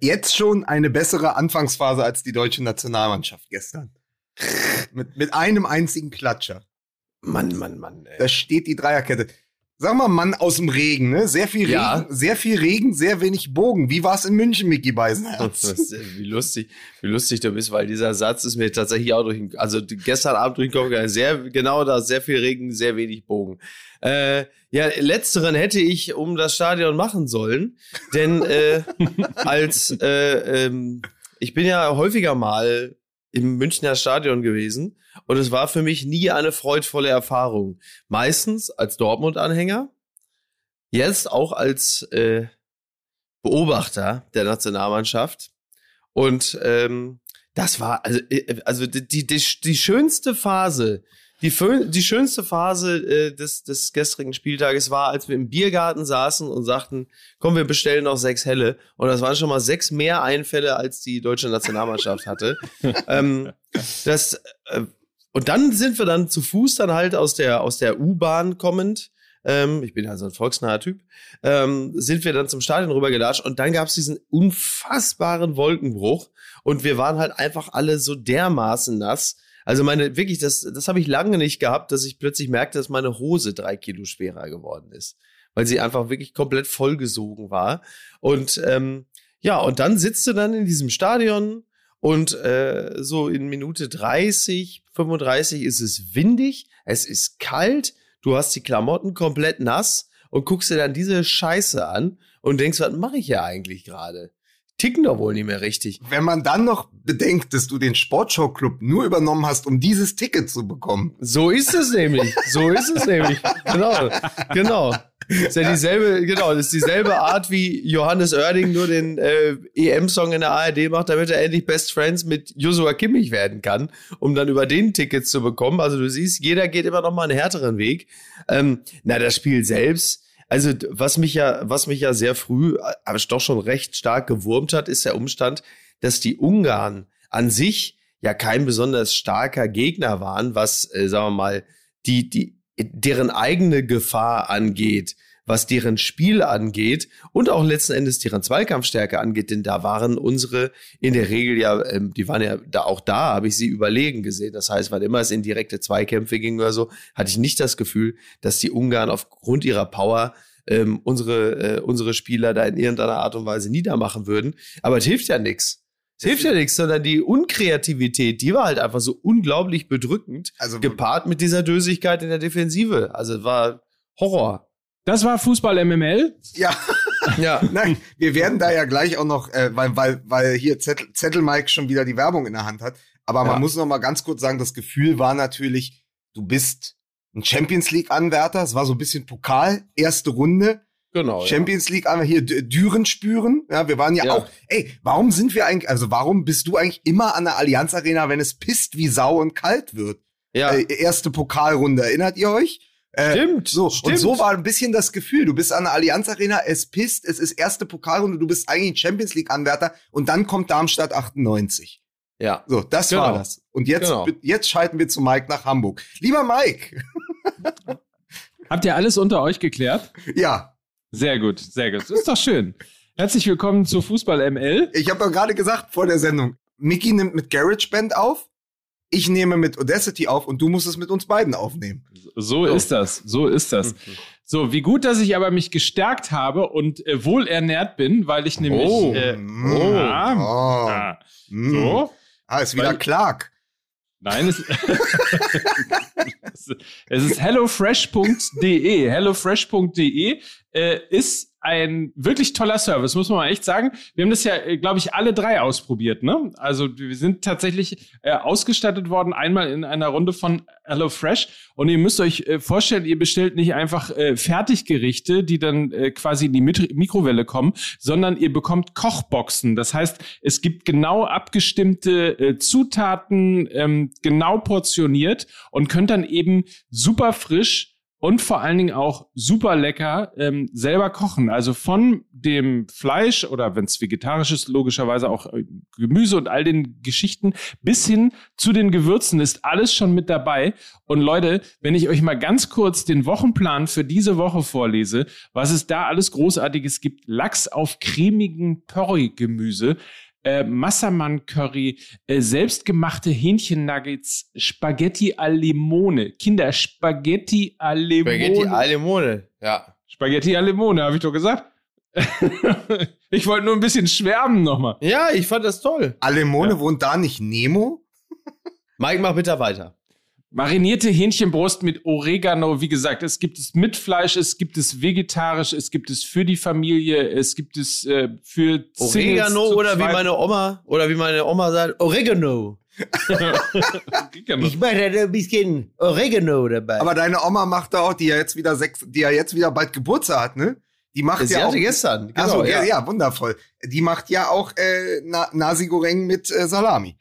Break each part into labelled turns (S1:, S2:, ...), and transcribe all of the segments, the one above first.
S1: jetzt schon eine bessere Anfangsphase als die deutsche Nationalmannschaft gestern. mit, mit einem einzigen Klatscher.
S2: Mann, Mann, Mann. Ey.
S1: Da steht die Dreierkette. Sag mal, Mann aus dem Regen, ne? Sehr viel Regen,
S2: Ja.
S1: sehr viel Regen, sehr wenig Bogen. Wie war's in München, Micky Beisenherz?
S2: wie lustig, wie lustig du bist, weil dieser Satz ist mir tatsächlich auch durch den, also gestern Abend durch den Kopf gegangen. Sehr, genau da, sehr viel Regen, sehr wenig Bogen. Äh, ja, letzteren hätte ich um das Stadion machen sollen, denn äh, als äh, ähm, ich bin ja häufiger mal im Münchner Stadion gewesen und es war für mich nie eine freudvolle Erfahrung. Meistens als Dortmund-Anhänger, jetzt auch als äh, Beobachter der Nationalmannschaft. Und ähm, das war also, äh, also die, die, die, die schönste Phase, die, die schönste Phase äh, des, des gestrigen Spieltages war, als wir im Biergarten saßen und sagten, komm, wir bestellen noch sechs Helle. Und das waren schon mal sechs mehr Einfälle, als die deutsche Nationalmannschaft hatte. ähm, das, äh, und dann sind wir dann zu Fuß dann halt aus der, aus der U-Bahn kommend. Ähm, ich bin ja so ein volksnaher Typ. Ähm, sind wir dann zum Stadion rübergelatscht und dann gab es diesen unfassbaren Wolkenbruch und wir waren halt einfach alle so dermaßen nass. Also meine, wirklich, das, das habe ich lange nicht gehabt, dass ich plötzlich merkte, dass meine Hose drei Kilo schwerer geworden ist. Weil sie einfach wirklich komplett vollgesogen war. Und ähm, ja, und dann sitzt du dann in diesem Stadion und äh, so in Minute 30, 35 ist es windig, es ist kalt, du hast die Klamotten komplett nass und guckst dir dann diese Scheiße an und denkst, was mache ich hier eigentlich gerade? Ticken doch wohl nicht mehr richtig.
S1: Wenn man dann noch bedenkt, dass du den Sportschau-Club nur übernommen hast, um dieses Ticket zu bekommen.
S2: So ist es nämlich. So ist es nämlich. Genau. Genau. Ist ja dieselbe, genau, das ist dieselbe Art wie Johannes Oerding nur den äh, EM-Song in der ARD macht, damit er endlich Best Friends mit Joshua Kimmich werden kann, um dann über den Tickets zu bekommen. Also du siehst, jeder geht immer noch mal einen härteren Weg. Ähm, na, das Spiel selbst, also was mich ja, was mich ja sehr früh, äh, aber doch schon recht stark gewurmt hat, ist der Umstand, dass die Ungarn an sich ja kein besonders starker Gegner waren, was, äh, sagen wir mal, die, die, deren eigene Gefahr angeht, was deren Spiel angeht und auch letzten Endes deren Zweikampfstärke angeht, denn da waren unsere in der Regel ja, ähm, die waren ja da auch da, habe ich sie überlegen gesehen. Das heißt, wann immer es in direkte Zweikämpfe ging oder so, hatte ich nicht das Gefühl, dass die Ungarn aufgrund ihrer Power ähm, unsere, äh, unsere Spieler da in irgendeiner Art und Weise niedermachen würden. Aber es hilft ja nichts. Es hilft ja nichts, sondern die Unkreativität, die war halt einfach so unglaublich bedrückend,
S1: Also
S2: gepaart mit dieser Dösigkeit in der Defensive. Also es war Horror.
S3: Das war Fußball MML.
S1: ja,
S2: Ja.
S1: nein, wir werden da ja gleich auch noch, äh, weil, weil, weil hier Zettel, Zettel Mike schon wieder die Werbung in der Hand hat. Aber man
S2: Ja.
S1: muss noch mal ganz kurz sagen, das Gefühl war natürlich, du bist ein Champions League Anwärter. Es war so ein bisschen Pokal, erste Runde.
S2: Genau. ja.
S1: Champions League einmal hier Düren spüren. Ja, wir waren ja,
S2: Ja.
S1: auch. Ey, warum sind wir eigentlich, also warum bist du eigentlich immer an der Allianz Arena, wenn es pisst wie Sau und kalt wird?
S2: Ja.
S1: Äh, erste Pokalrunde, erinnert ihr euch? Äh,
S2: Stimmt,
S1: So,
S2: stimmt.
S1: und so war ein bisschen das Gefühl. Du bist an der Allianz Arena, es pisst, es ist erste Pokalrunde, du bist eigentlich ein Champions League Anwärter und dann kommt Darmstadt 98.
S2: ja.
S1: So, das
S2: Genau.
S1: war das. Und jetzt,
S2: Genau.
S1: jetzt schalten wir zu Mike nach Hamburg. Lieber Mike,
S3: Habt ihr alles unter euch geklärt?
S1: ja,
S3: Sehr gut, sehr gut. Das ist doch schön. Herzlich willkommen zu Fußball ML.
S1: Ich habe doch gerade gesagt vor der Sendung, Mickey nimmt mit GarageBand auf, ich nehme mit Audacity auf und du musst es mit uns beiden aufnehmen.
S3: So ist das, so ist das. So, wie gut, dass ich aber mich gestärkt habe und äh, wohlernährt bin, weil ich nämlich.
S2: Oh.
S3: Äh,
S1: Mm.
S3: ja,
S1: Oh.
S3: ja,
S1: Mm.
S3: so.
S1: Ah, ist wieder
S3: Weil-
S1: Clark.
S3: Nein, es, es ist hellofresh.de. Hellofresh.de äh, ist ein wirklich toller Service, muss man mal echt sagen. Wir haben das ja, glaube ich, alle drei ausprobiert. Ne? Also wir sind tatsächlich äh, ausgestattet worden, einmal in einer Runde von HelloFresh. Und ihr müsst euch äh, vorstellen, ihr bestellt nicht einfach äh, Fertiggerichte, die dann äh, quasi in die Mit Mikrowelle kommen, sondern ihr bekommt Kochboxen. Das heißt, es gibt genau abgestimmte äh, Zutaten, ähm, genau portioniert und könnt dann eben super frisch und vor allen Dingen auch super lecker ähm, selber kochen. Also von dem Fleisch oder wenn es vegetarisch ist, logischerweise auch äh, Gemüse und all den Geschichten bis hin zu den Gewürzen ist alles schon mit dabei. Und Leute, wenn ich euch mal ganz kurz den Wochenplan für diese Woche vorlese, was es da alles Großartiges gibt, Lachs auf cremigen Porree-Gemüse, äh, Massaman-Curry, äh, selbstgemachte Hähnchen-Nuggets, Spaghetti al Limone. Kinder, Spaghetti al Limone.
S2: Spaghetti al Limone, ja.
S3: Spaghetti al Limone, habe ich doch gesagt. ich wollte nur ein bisschen schwärmen nochmal.
S2: Ja, ich fand das toll.
S1: Alemone ja. wohnt da nicht Nemo?
S2: Mike, mach bitte weiter.
S3: Marinierte Hähnchenbrust mit Oregano, wie gesagt, es gibt es mit Fleisch, es gibt es vegetarisch, es gibt es für die Familie, es gibt es äh, für
S2: Oregano oder wie meine Oma oder wie meine Oma sagt, Oregano. ich mache da ein bisschen Oregano dabei.
S1: Aber deine Oma macht da auch, die ja jetzt wieder sechs, die ja jetzt wieder bald Geburtstag hat, ne? Die macht
S2: Sie
S1: ja
S2: hatte
S1: auch,
S2: gestern.
S1: Genau, also, ja. ja, wundervoll. Die macht ja auch äh, Na Nasi Goreng mit äh, Salami.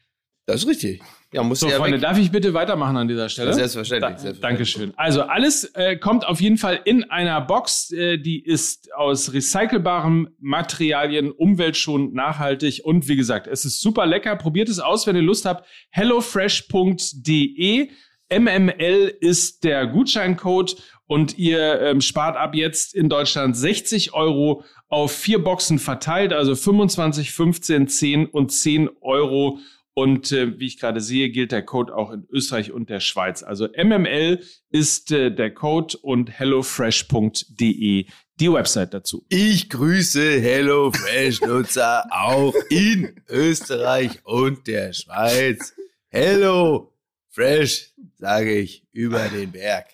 S2: Das ist richtig.
S3: Ja, muss so, ja Freunde, weg. darf ich bitte weitermachen an dieser Stelle?
S2: Selbstverständlich. Da, selbstverständlich.
S3: Dankeschön. Also alles äh, kommt auf jeden Fall in einer Box, äh, die ist aus recycelbaren Materialien, umweltschonend, nachhaltig und wie gesagt, es ist super lecker. Probiert es aus, wenn ihr Lust habt. hellofresh.de MML ist der Gutscheincode und ihr ähm, spart ab jetzt in Deutschland 60 Euro auf vier Boxen verteilt, also 25, 15, 10 und 10 Euro und äh, wie ich gerade sehe, gilt der Code auch in Österreich und der Schweiz. Also MML ist äh, der Code und hellofresh.de die Website dazu.
S2: Ich grüße HelloFresh-Nutzer auch in Österreich und der Schweiz. Hello Fresh, sage ich, über den Berg.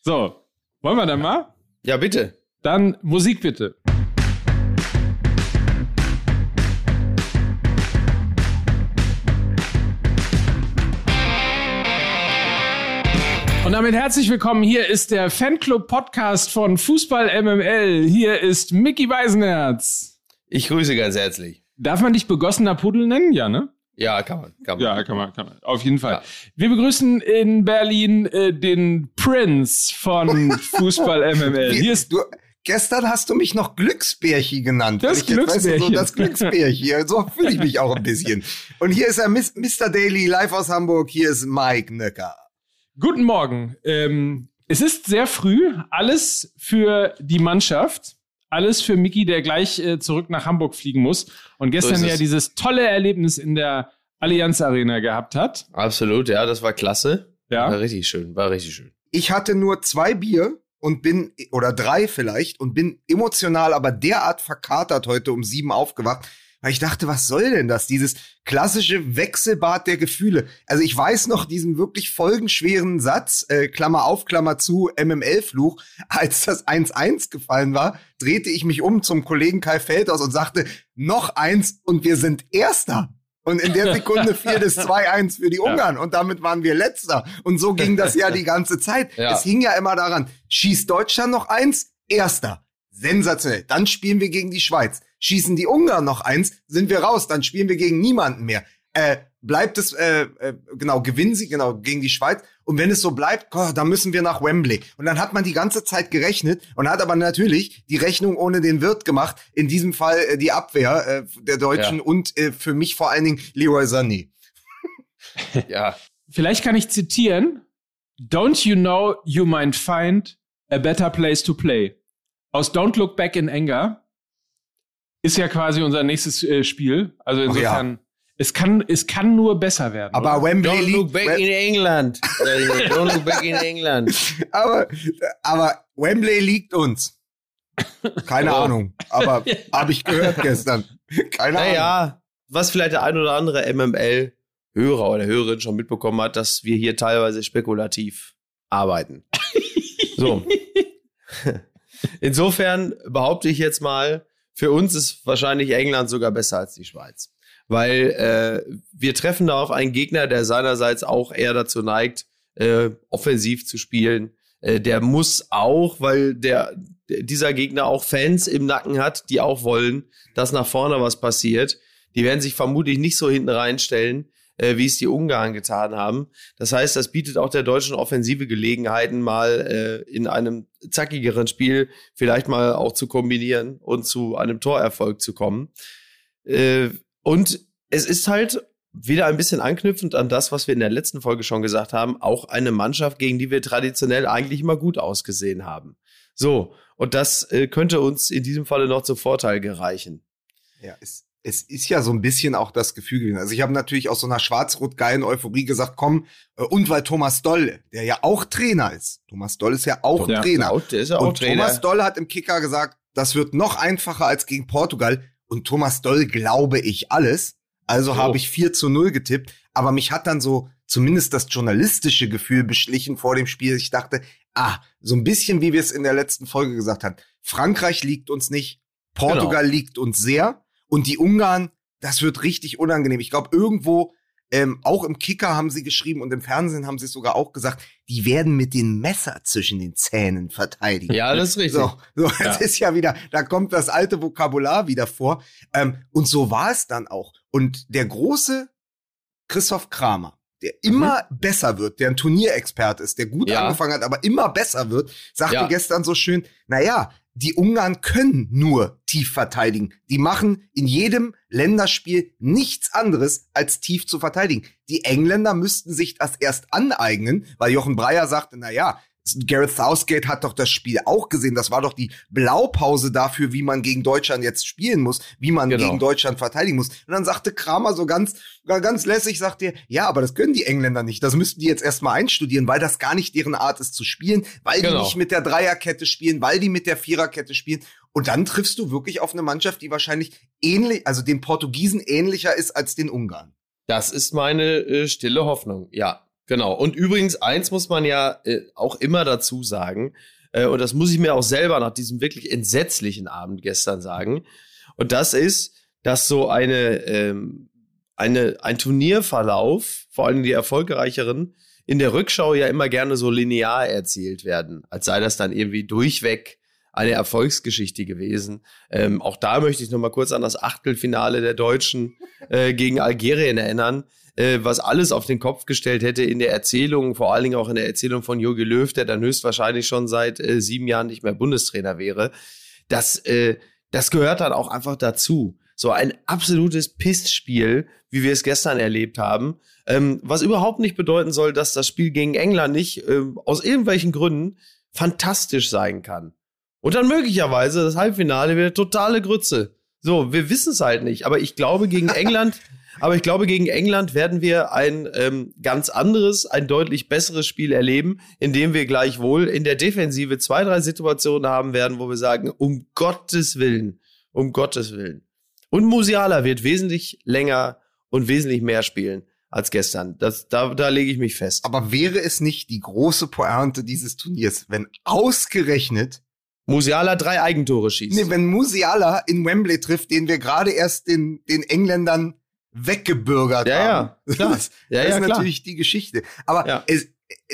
S3: So, wollen wir dann mal?
S2: Ja, bitte.
S3: Dann Musik bitte. Und damit herzlich willkommen. Hier ist der Fanclub-Podcast von Fußball MML. Hier ist Mickey Weisenherz.
S2: Ich grüße ganz herzlich.
S3: Darf man dich begossener Pudel nennen? Ja, ne?
S2: Ja, kann man. Kann man.
S3: Ja, kann man, kann man. Auf jeden Fall. Ja. Wir begrüßen in Berlin äh, den Prince von Fußball MML.
S1: Hier ist du, gestern hast du mich noch Glücksbärchi genannt.
S3: Das Glücksbärchi.
S1: So, das Glücksbärchi. So fühle ich mich auch ein bisschen. Und hier ist er Mr. Daily live aus Hamburg. Hier ist Mike Nöcker.
S3: Guten Morgen. Ähm, es ist sehr früh. Alles für die Mannschaft. Alles für Miki, der gleich äh, zurück nach Hamburg fliegen muss. Und gestern so ja dieses tolle Erlebnis in der Allianz Arena gehabt hat.
S2: Absolut, ja, das war klasse. Ja. War richtig schön, war richtig schön.
S1: Ich hatte nur zwei Bier und bin, oder drei vielleicht, und bin emotional aber derart verkatert heute um sieben aufgewacht, weil ich dachte, was soll denn das? Dieses klassische Wechselbad der Gefühle. Also ich weiß noch diesen wirklich folgenschweren Satz, äh, Klammer auf, Klammer zu, MML-Fluch, als das 1-1 gefallen war, drehte ich mich um zum Kollegen Kai Feldhaus und sagte, noch eins und wir sind Erster. Und in der Sekunde fiel das 2-1 für die Ungarn und damit waren wir letzter. Und so ging das ja die ganze Zeit. Ja. Es hing ja immer daran, schießt Deutschland noch eins, Erster. Sensationell. Dann spielen wir gegen die Schweiz. Schießen die Ungarn noch eins, sind wir raus. Dann spielen wir gegen niemanden mehr. Äh, bleibt es, äh, äh, genau, gewinnen sie, genau, gegen die Schweiz. Und wenn es so bleibt, oh, dann müssen wir nach Wembley. Und dann hat man die ganze Zeit gerechnet und hat aber natürlich die Rechnung ohne den Wirt gemacht. In diesem Fall äh, die Abwehr äh, der Deutschen ja. und äh, für mich vor allen Dingen Leroy Sané.
S3: ja. Vielleicht kann ich zitieren. Don't you know you might find a better place to play? Aus Don't Look Back in Anger ist ja quasi unser nächstes äh, Spiel. Also insofern, ja. es, kann, es kann nur besser werden.
S1: Aber oder? Wembley
S2: Don't look back in England. Don't look back in England.
S1: aber, aber Wembley liegt uns. Keine oh. Ahnung. Aber habe ich gehört gestern. Keine naja, Ahnung. Naja,
S2: was vielleicht der ein oder andere MML-Hörer oder Hörerin schon mitbekommen hat, dass wir hier teilweise spekulativ arbeiten. so. Insofern behaupte ich jetzt mal, für uns ist wahrscheinlich England sogar besser als die Schweiz. Weil äh, wir treffen da auf einen Gegner, der seinerseits auch eher dazu neigt, äh, offensiv zu spielen. Äh, der muss auch, weil der dieser Gegner auch Fans im Nacken hat, die auch wollen, dass nach vorne was passiert. Die werden sich vermutlich nicht so hinten reinstellen. Äh, wie es die Ungarn getan haben. Das heißt, das bietet auch der deutschen Offensive Gelegenheiten, mal äh, in einem zackigeren Spiel vielleicht mal auch zu kombinieren und zu einem Torerfolg zu kommen. Äh, und es ist halt wieder ein bisschen anknüpfend an das, was wir in der letzten Folge schon gesagt haben, auch eine Mannschaft, gegen die wir traditionell eigentlich immer gut ausgesehen haben. So, und das äh, könnte uns in diesem Falle noch zum Vorteil gereichen.
S1: Ja, es, es ist ja so ein bisschen auch das Gefühl gewesen. Also ich habe natürlich aus so einer schwarz-rot-geilen Euphorie gesagt, komm, äh, und weil Thomas Doll, der ja auch Trainer ist, Thomas Doll ist ja auch
S2: Ja,
S1: Trainer.
S2: genau, der ist ja auch
S1: und
S2: Trainer.
S1: Thomas Doll hat im Kicker gesagt, das wird noch einfacher als gegen Portugal. Und Thomas Doll glaube ich alles. Also
S2: So.
S1: habe ich 4 zu 0 getippt. Aber mich hat dann so zumindest das journalistische Gefühl beschlichen vor dem Spiel. Ich dachte, ah, so ein bisschen wie wir es in der letzten Folge gesagt haben. Frankreich liegt uns nicht, Portugal
S2: Genau.
S1: liegt uns sehr. Und die Ungarn, das wird richtig unangenehm. Ich glaube, irgendwo, ähm, auch im Kicker haben sie geschrieben und im Fernsehen haben sie es sogar auch gesagt, die werden mit dem Messer zwischen den Zähnen verteidigen.
S2: ja, das ist richtig.
S1: So, so
S3: Ja.
S1: es ist ja wieder, da kommt das alte Vokabular wieder vor. Ähm, und so war es dann auch. Und der große Christoph Kramer, der immer besser wird, der ein Turnierexperte ist, der gut
S2: Mhm. Ja.
S1: angefangen hat, aber immer besser wird, sagte
S2: Ja.
S1: gestern so schön, naja, die Ungarn können nur tief verteidigen. Die machen in jedem Länderspiel nichts anderes, als tief zu verteidigen. Die Engländer müssten sich das erst aneignen, weil Jochen Breyer sagte, na ja, Gareth Southgate hat doch das Spiel auch gesehen. Das war doch die Blaupause dafür, wie man gegen Deutschland jetzt spielen muss, wie man
S2: Genau.
S1: gegen Deutschland verteidigen muss. Und dann sagte Kramer so ganz, ganz lässig, sagt er, ja, aber das können die Engländer nicht. Das müssten die jetzt erstmal einstudieren, weil das gar nicht deren Art ist zu spielen, weil die
S2: Genau.
S1: nicht mit der Dreierkette spielen, weil die mit der Viererkette spielen. Und dann triffst du wirklich auf eine Mannschaft, die wahrscheinlich ähnlich, also den Portugiesen ähnlicher ist als den Ungarn.
S2: Das ist meine äh, stille Hoffnung, ja, genau. Und übrigens, eins muss man ja äh, auch immer dazu sagen, äh, und das muss ich mir auch selber nach diesem wirklich entsetzlichen Abend gestern sagen, und das ist, dass so eine, ähm, eine, ein Turnierverlauf, vor allem die erfolgreicheren, in der Rückschau ja immer gerne so linear erzählt werden, als sei das dann irgendwie durchweg eine Erfolgsgeschichte gewesen. Ähm, auch da möchte ich noch mal kurz an das Achtelfinale der Deutschen äh, gegen Algerien erinnern, äh, was alles auf den Kopf gestellt hätte in der Erzählung, vor allen Dingen auch in der Erzählung von Jogi Löw, der dann höchstwahrscheinlich schon seit äh, sieben Jahren nicht mehr Bundestrainer wäre. Das, äh, das gehört dann auch einfach dazu. So ein absolutes Pissspiel, wie wir es gestern erlebt haben, ähm, was überhaupt nicht bedeuten soll, dass das Spiel gegen England nicht ähm, aus irgendwelchen Gründen fantastisch sein kann. Und dann möglicherweise das Halbfinale wieder totale Grütze. So, wir wissen es halt nicht. Aber ich glaube, gegen England, aber ich glaube, gegen England werden wir ein ähm, ganz anderes, ein deutlich besseres Spiel erleben, in dem wir gleichwohl in der Defensive zwei, drei Situationen haben werden, wo wir sagen, um Gottes Willen, um Gottes Willen. Und Musiala wird wesentlich länger und wesentlich mehr spielen als gestern. Das, da, da lege ich mich fest.
S1: Aber wäre es nicht die große Pointe dieses Turniers, wenn ausgerechnet
S2: Musiala drei Eigentore schießt.
S1: Nee, wenn Musiala in Wembley trifft, den wir gerade erst den, den Engländern weggebürgert
S2: Ja,
S1: haben.
S2: ja, klar.
S1: Das,
S2: Ja,
S1: das
S2: ja,
S1: ist
S2: klar.
S1: natürlich die Geschichte. Aber
S2: Ja.
S1: es,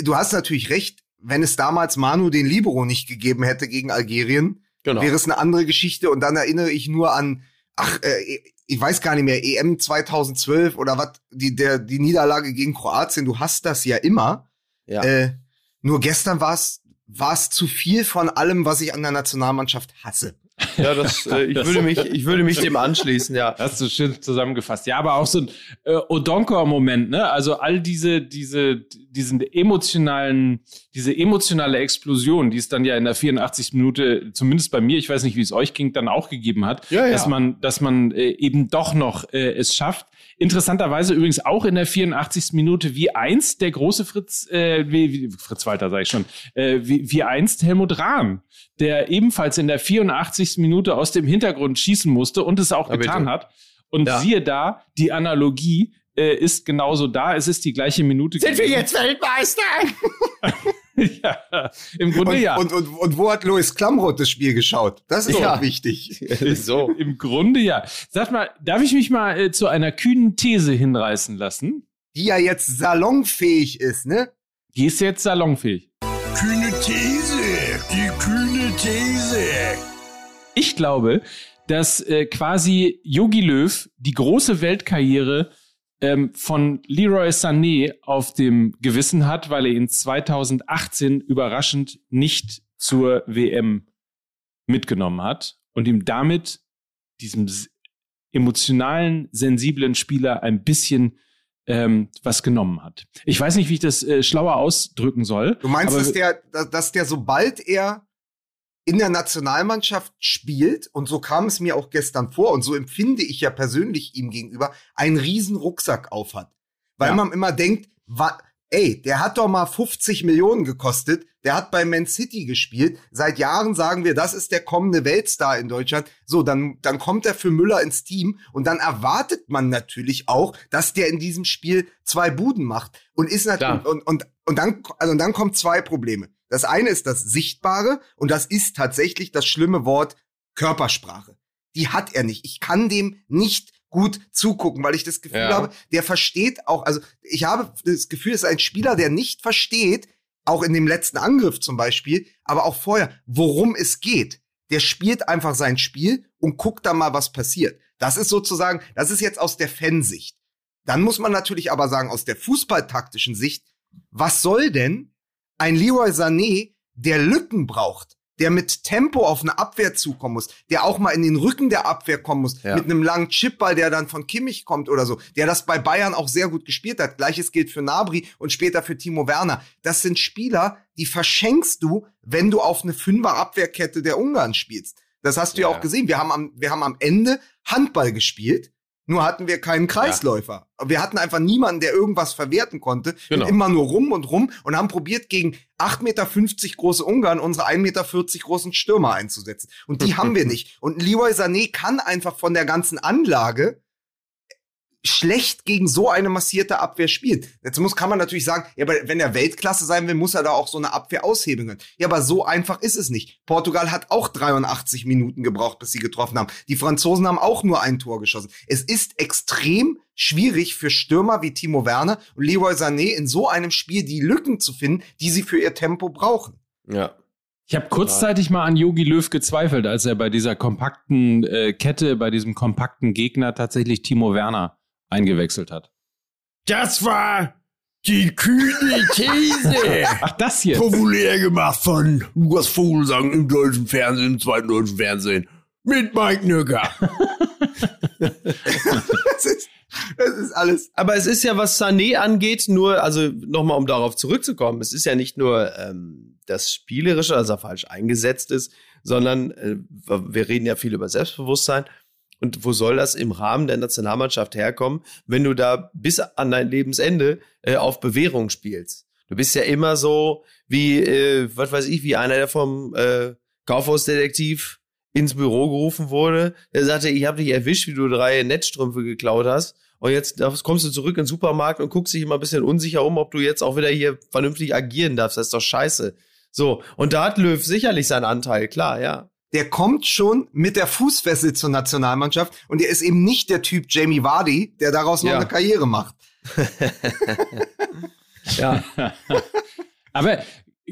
S1: du hast natürlich recht, wenn es damals Manu den Libero nicht gegeben hätte gegen Algerien,
S2: genau.
S1: wäre es eine andere Geschichte. Und dann erinnere ich nur an, ach, äh, ich weiß gar nicht mehr, EM 2012 oder was, die, der, die Niederlage gegen Kroatien, du hast das ja immer.
S2: ja.
S1: Äh, nur gestern war es war es zu viel von allem, was ich an der Nationalmannschaft hasse.
S2: Ja, das, äh, ich, würde mich, ich würde mich dem anschließen, ja.
S3: Hast du schön zusammengefasst. Ja, aber auch so ein äh, Odonkor-Moment, ne? Also all diese, diese, diesen emotionalen, diese emotionale Explosion, die es dann ja in der 84. Minute, zumindest bei mir, ich weiß nicht, wie es euch ging, dann auch gegeben hat,
S2: Ja, ja.
S3: dass man, dass man äh, eben doch noch äh, es schafft. Interessanterweise übrigens auch in der 84. Minute, wie einst der große Fritz, äh, wie, wie, Fritz Walter sage ich schon, äh, wie, wie einst Helmut Rahn, der ebenfalls in der 84. Minute aus dem Hintergrund schießen musste und es auch
S2: Na,
S3: getan
S2: bitte.
S3: hat. Und
S2: Ja.
S3: siehe da, die Analogie äh, ist genauso da. Es ist die gleiche Minute. gewesen.
S2: Weltmeister?
S3: ja, im Grunde
S1: Und,
S3: ja.
S1: und, und, und wo hat Louis Klamroth das Spiel geschaut? Das ist
S2: Ja.
S1: doch wichtig.
S2: so.
S3: Im Grunde ja. Sag mal, darf ich mich mal äh, zu einer kühnen These hinreißen lassen?
S1: Die ja jetzt salonfähig ist, ne?
S3: Die ist jetzt salonfähig.
S4: Kühne These, die kühne These.
S3: Ich glaube, dass äh, quasi Yogi Löw die große Weltkarriere ähm, von Leroy Sané auf dem Gewissen hat, weil er ihn 2018 überraschend nicht zur WM mitgenommen hat und ihm damit diesem emotionalen, sensiblen Spieler ein bisschen ähm, was genommen hat. Ich weiß nicht, wie ich das äh, schlauer ausdrücken soll.
S1: Du meinst, dass der, dass der, sobald er in der Nationalmannschaft spielt, und so kam es mir auch gestern vor, und so empfinde ich ja persönlich ihm gegenüber, einen riesen Rucksack aufhat. Weil ja. man immer denkt, wa, ey, der hat doch mal 50 Millionen gekostet, der hat bei Man City gespielt. Seit Jahren sagen wir, das ist der kommende Weltstar in Deutschland. So, dann, dann kommt er für Müller ins Team und dann erwartet man natürlich auch, dass der in diesem Spiel zwei Buden macht. Und ist natürlich, und, und, und dann, also und dann kommen zwei Probleme. Das eine ist das Sichtbare und das ist tatsächlich das schlimme Wort Körpersprache. Die hat er nicht. Ich kann dem nicht gut zugucken, weil ich das Gefühl ja. habe, der versteht auch, also ich habe das Gefühl, es ist ein Spieler, der nicht versteht, auch in dem letzten Angriff zum Beispiel, aber auch vorher, worum es geht. Der spielt einfach sein Spiel und guckt dann mal, was passiert. Das ist sozusagen, das ist jetzt aus der Fansicht. Dann muss man natürlich aber sagen, aus der fußballtaktischen Sicht, was soll denn ein Leroy Sané, der Lücken braucht, der mit Tempo auf eine Abwehr zukommen muss, der auch mal in den Rücken der Abwehr kommen muss, ja. mit einem langen Chipball, der dann von Kimmich kommt oder so, der das bei Bayern auch sehr gut gespielt hat. Gleiches gilt für Nabri und später für Timo Werner. Das sind Spieler, die verschenkst du, wenn du auf eine Fünfer Abwehrkette der Ungarn spielst. Das hast du ja, ja auch gesehen. Wir haben am, wir haben am Ende Handball gespielt nur hatten wir keinen Kreisläufer. Ja. Wir hatten einfach niemanden, der irgendwas verwerten konnte. Genau. Immer nur rum und rum und haben probiert, gegen 8,50 Meter große Ungarn unsere 1,40 Meter großen Stürmer einzusetzen. Und die haben wir nicht. Und Leroy Sané kann einfach von der ganzen Anlage schlecht gegen so eine massierte Abwehr spielt. Jetzt muss, kann man natürlich sagen, ja, aber wenn er Weltklasse sein will, muss er da auch so eine Abwehr aushebeln können. Ja, aber so einfach ist es nicht. Portugal hat auch 83 Minuten gebraucht, bis sie getroffen haben. Die Franzosen haben auch nur ein Tor geschossen. Es ist extrem schwierig für Stürmer wie Timo Werner und Leroy Sané in so einem Spiel die Lücken zu finden, die sie für ihr Tempo brauchen.
S2: Ja.
S3: Ich habe kurzzeitig mal an Yogi Löw gezweifelt, als er bei dieser kompakten äh, Kette, bei diesem kompakten Gegner tatsächlich Timo Werner eingewechselt hat.
S4: Das war die kühne These.
S3: Ach, das hier.
S4: Populär gemacht von Lukas Vogelsang im deutschen Fernsehen, im zweiten deutschen Fernsehen. Mit Mike Nöcker.
S1: das, ist, das ist alles.
S2: Aber es ist ja, was Sané angeht, nur, also nochmal, um darauf zurückzukommen, es ist ja nicht nur ähm, das Spielerische, also falsch eingesetzt ist, sondern äh, wir reden ja viel über Selbstbewusstsein. Und wo soll das im Rahmen der Nationalmannschaft herkommen, wenn du da bis an dein Lebensende äh, auf Bewährung spielst? Du bist ja immer so wie, äh, was weiß ich, wie einer, der vom äh, Kaufhausdetektiv ins Büro gerufen wurde. Der sagte, ich habe dich erwischt, wie du drei Netzstrümpfe geklaut hast. Und jetzt kommst du zurück in den Supermarkt und guckst dich immer ein bisschen unsicher um, ob du jetzt auch wieder hier vernünftig agieren darfst. Das ist doch scheiße. So, und da hat Löw sicherlich seinen Anteil, klar, ja
S1: der kommt schon mit der Fußfessel zur Nationalmannschaft und er ist eben nicht der Typ Jamie Vardy, der daraus noch ja. eine Karriere macht.
S3: ja. Aber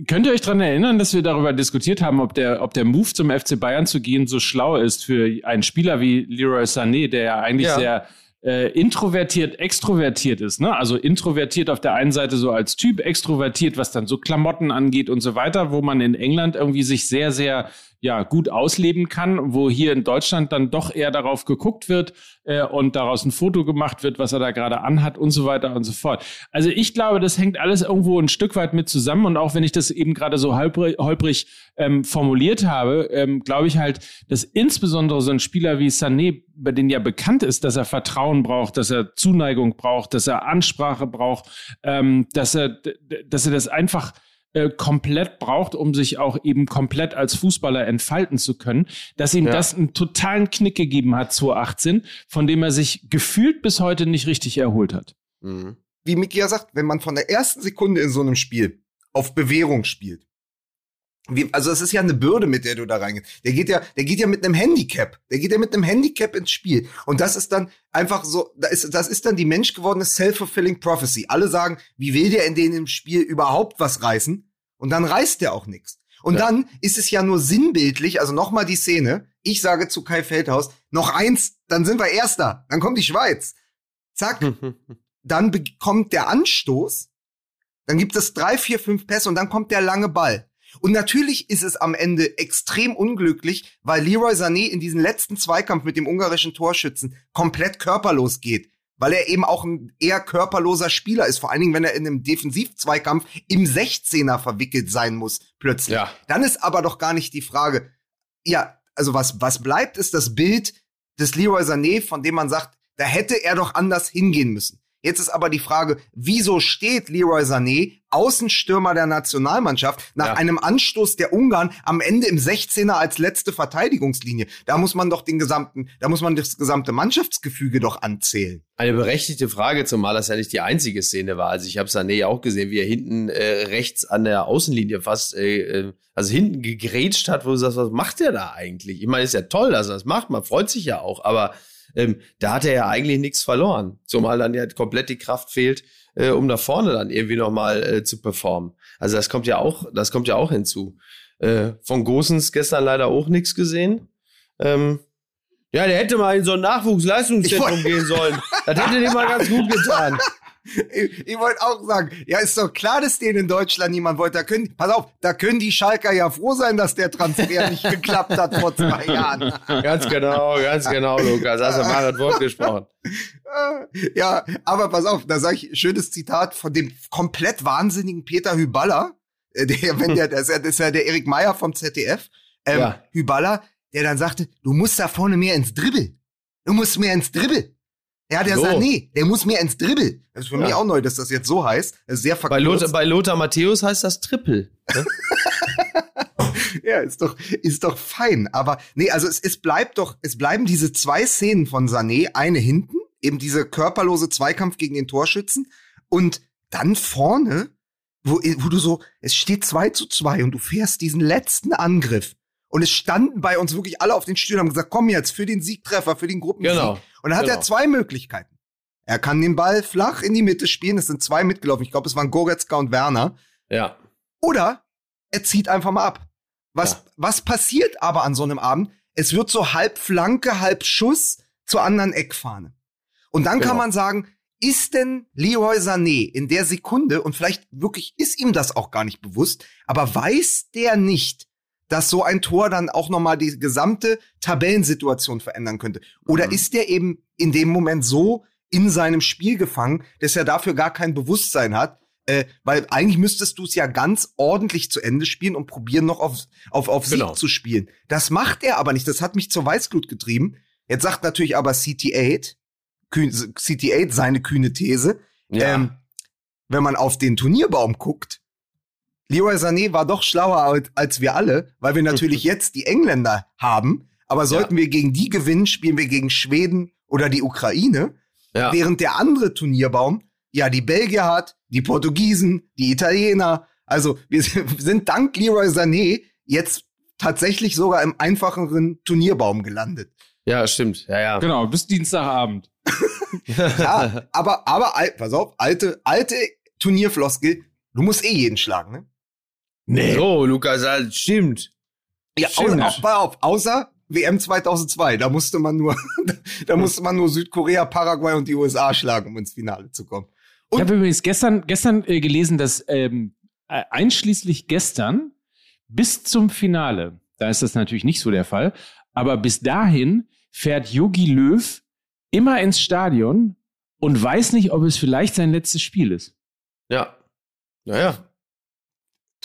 S3: könnt ihr euch daran erinnern, dass wir darüber diskutiert haben, ob der, ob der Move zum FC Bayern zu gehen so schlau ist für einen Spieler wie Leroy Sané, der ja eigentlich ja. sehr äh, introvertiert, extrovertiert ist. Ne? Also introvertiert auf der einen Seite so als Typ, extrovertiert, was dann so Klamotten angeht und so weiter, wo man in England irgendwie sich sehr, sehr ja gut ausleben kann, wo hier in Deutschland dann doch eher darauf geguckt wird äh, und daraus ein Foto gemacht wird, was er da gerade anhat und so weiter und so fort. Also ich glaube, das hängt alles irgendwo ein Stück weit mit zusammen und auch wenn ich das eben gerade so holprig, holprig ähm, formuliert habe, ähm, glaube ich halt, dass insbesondere so ein Spieler wie Sané, bei dem ja bekannt ist, dass er Vertrauen braucht, dass er Zuneigung braucht, dass er Ansprache braucht, ähm, dass er, dass er das einfach äh, komplett braucht, um sich auch eben komplett als Fußballer entfalten zu können, dass ihm ja. das einen totalen Knick gegeben hat 2018, von dem er sich gefühlt bis heute nicht richtig erholt hat.
S1: Mhm. Wie Miki ja sagt, wenn man von der ersten Sekunde in so einem Spiel auf Bewährung spielt, wie, also es ist ja eine Bürde, mit der du da reingehst. Der geht ja, der geht ja mit einem Handicap. Der geht ja mit einem Handicap ins Spiel. Und das ist dann einfach so, das ist, das ist dann die menschgewordene self-fulfilling prophecy. Alle sagen, wie will der in dem Spiel überhaupt was reißen? Und dann reißt der auch nichts. Und ja. dann ist es ja nur sinnbildlich, also nochmal die Szene. Ich sage zu Kai Feldhaus, noch eins, dann sind wir Erster. Dann kommt die Schweiz. zack, dann bekommt der Anstoß, dann gibt es drei, vier, fünf Pässe und dann kommt der lange Ball. Und natürlich ist es am Ende extrem unglücklich, weil Leroy Sané in diesen letzten Zweikampf mit dem ungarischen Torschützen komplett körperlos geht. Weil er eben auch ein eher körperloser Spieler ist, vor allen Dingen, wenn er in einem Defensivzweikampf im 16er verwickelt sein muss, plötzlich.
S2: Ja.
S1: Dann ist aber doch gar nicht die Frage, ja, also was, was bleibt, ist das Bild des Leroy Sané, von dem man sagt, da hätte er doch anders hingehen müssen. Jetzt ist aber die Frage, wieso steht Leroy Sané, Außenstürmer der Nationalmannschaft, nach
S2: Ja.
S1: einem Anstoß der Ungarn am Ende im 16er als letzte Verteidigungslinie? Da muss man doch den gesamten, da muss man das gesamte Mannschaftsgefüge doch anzählen.
S2: Eine berechtigte Frage, zumal das ja nicht die einzige Szene war. Also ich habe Sané auch gesehen, wie er hinten äh, rechts an der Außenlinie fast, äh, äh, also hinten gegrätscht hat, wo du sagst, was macht der da eigentlich? Ich meine, ist ja toll, dass er das macht, man freut sich ja auch, aber ähm, da hat er ja eigentlich nichts verloren. Zumal dann ja komplett die Kraft fehlt, äh, um da vorne dann irgendwie nochmal äh, zu performen. Also das kommt ja auch, das kommt ja auch hinzu. Äh, von Gosens gestern leider auch nichts gesehen. Ähm, ja, der hätte mal in so ein Nachwuchsleistungszentrum gehen sollen. Das hätte dem mal ganz gut getan.
S1: Ich, ich wollte auch sagen, ja, ist doch klar, dass den in Deutschland niemand wollte. Da können, pass auf, da können die Schalker ja froh sein, dass der Transfer nicht geklappt hat vor zwei Jahren.
S2: Ganz genau, ganz genau, Lukas. Hast du mal das Wort gesprochen.
S1: Ja, aber pass auf, da sage ich schönes Zitat von dem komplett wahnsinnigen Peter Hüballer, äh, der, wenn der, das ist ja, das ist ja der Erik Meyer vom ZDF, ähm,
S2: Ja.
S1: Hüballer, der dann sagte, du musst da vorne mehr ins Dribbel. Du musst mehr ins Dribbel. Ja, der
S2: So.
S1: Sané, der muss mehr ins Dribbel. Das ist für
S2: Ja.
S1: mich auch neu, dass das jetzt so heißt. Das ist sehr
S2: Bei
S1: verkürzt.
S2: Lothar, bei Lothar Matthäus heißt das Triple.
S1: Ja, ist doch, ist doch fein. Aber nee, also es, es bleibt doch, es bleiben diese zwei Szenen von Sané, eine hinten, eben diese körperlose Zweikampf gegen den Torschützen und dann vorne, wo, wo du so, es steht 2 zu 2 und du fährst diesen letzten Angriff. Und es standen bei uns wirklich alle auf den Stühlen und haben gesagt, komm jetzt für den Siegtreffer, für den Gruppensieg.
S2: Genau.
S1: Und dann hat er
S2: genau.
S1: zwei Möglichkeiten. Er kann den Ball flach in die Mitte spielen, es sind zwei mitgelaufen. Ich glaube, es waren Goretzka und Werner.
S2: Ja.
S1: Oder er zieht einfach mal ab. Was,
S2: Ja.
S1: was passiert aber an so einem Abend? Es wird so halb Flanke, halb Schuss zur anderen Eckfahne. Und dann
S2: Genau.
S1: kann man sagen, ist denn Leroy Sané in der Sekunde, und vielleicht wirklich ist ihm das auch gar nicht bewusst, aber weiß der nicht, dass so ein Tor dann auch nochmal die gesamte Tabellensituation verändern könnte? Oder
S2: Mhm.
S1: ist der eben in dem Moment so in seinem Spiel gefangen, dass er dafür gar kein Bewusstsein hat? Äh, weil eigentlich müsstest du es ja ganz ordentlich zu Ende spielen und probieren noch auf, auf, auf Sieg
S2: Genau.
S1: zu spielen. Das macht er aber nicht. Das hat mich zur Weißglut getrieben. Jetzt sagt natürlich aber CT8, kühn, CT8 seine kühne These.
S2: Ja.
S1: Ähm, wenn man auf den Turnierbaum guckt, Leroy Sané war doch schlauer als, wir alle, weil wir natürlich jetzt die Engländer haben. Aber sollten wir gegen die gewinnen, spielen wir gegen Schweden oder die Ukraine.
S2: ja.
S1: Während der andere Turnierbaum ja die Belgier hat, die Portugiesen, die Italiener. Also wir sind- dank Leroy Sané jetzt tatsächlich sogar im einfacheren Turnierbaum gelandet.
S2: ja, stimmt. Ja, ja.
S3: Genau, bis Dienstagabend.
S1: Ja, aber, aber, pass auf, alte, alte Turnierfloskel, du musst eh jeden schlagen, ne?
S2: Nee. So, Lukas, das stimmt.
S1: Ja,
S3: Stimmt.
S1: au, au, pass auf, außer WM 2002, da musste man nur, da musste man nur Südkorea, Paraguay und die USA schlagen, um ins Finale zu kommen.
S3: Ich
S1: Und-
S3: habe übrigens gestern, gestern äh, gelesen, dass ähm, äh, einschließlich gestern bis zum Finale, da ist das natürlich nicht so der Fall, aber bis dahin fährt Yogi Löw immer ins Stadion und weiß nicht, ob es vielleicht sein letztes Spiel ist.
S2: Ja. Naja.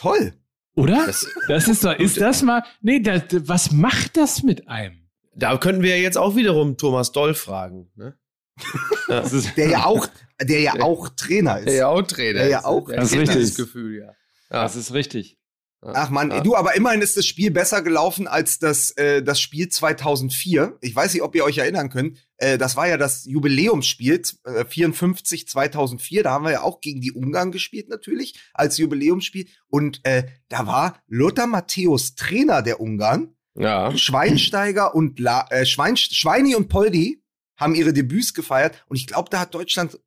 S1: Toll.
S3: Oder?
S2: Das,
S3: Das ist doch, ist das mal, nee, das, was macht das mit einem?
S2: da könnten wir jetzt auch wiederum Thomas Doll fragen. Ne? Ja.
S1: Der ja auch, der ja auch Trainer ist.
S2: Der ja auch Trainer
S1: Der ja
S2: ist.
S1: auch-
S2: Der
S3: Das ist richtig.
S2: Gefühl, ja. Ja.
S3: das ist richtig.
S1: Ach man,
S2: Ja.
S1: du, aber immerhin ist das Spiel besser gelaufen als das, äh, das Spiel 2004. Ich weiß nicht, ob ihr euch erinnern könnt. Äh, das war ja das Jubiläumsspiel äh, 54 2004. Da haben wir ja auch gegen die Ungarn gespielt natürlich als Jubiläumsspiel. Und äh, da war Lothar Matthäus Trainer der Ungarn.
S2: ja.
S1: Schweinsteiger und La äh, Schwein Schweini und Poldi haben ihre Debüts gefeiert. Und ich glaube, da hat Deutschland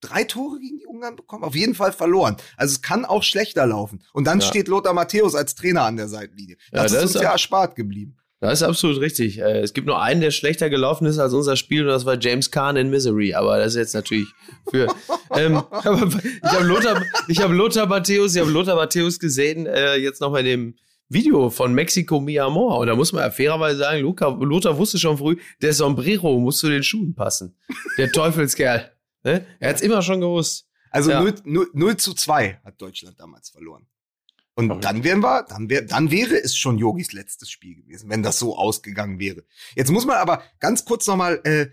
S1: drei Tore gegen die Ungarn bekommen. Auf jeden Fall verloren. Also es kann auch schlechter laufen. Und dann
S2: Ja.
S1: steht Lothar Matthäus als Trainer an der Seitenlinie.
S2: Ja,
S1: Das,
S2: das
S1: ist uns ja erspart geblieben.
S2: Das ist absolut richtig. Äh, Es gibt nur einen, der schlechter gelaufen ist als unser Spiel und das war James Kahn in Misery. Aber das ist jetzt natürlich für. ähm, ich habe Lothar, ich habe Lothar Matthäus, ich habe Lothar Matthäus gesehen, äh, jetzt noch bei dem Video von Mexico Mi Amor. Und da muss man ja fairerweise sagen, Luca, Lothar wusste schon früh, der Sombrero muss zu den Schuhen passen. Der Teufelskerl. Ne? Er hat's immer schon gewusst.
S1: Also
S2: Ja.
S1: 0, 0, 0 zu 2 hat Deutschland damals verloren. Und dann wären wir, dann, wär, dann wäre es schon Yogis letztes Spiel gewesen, wenn das so ausgegangen wäre. Jetzt muss man aber ganz kurz nochmal äh,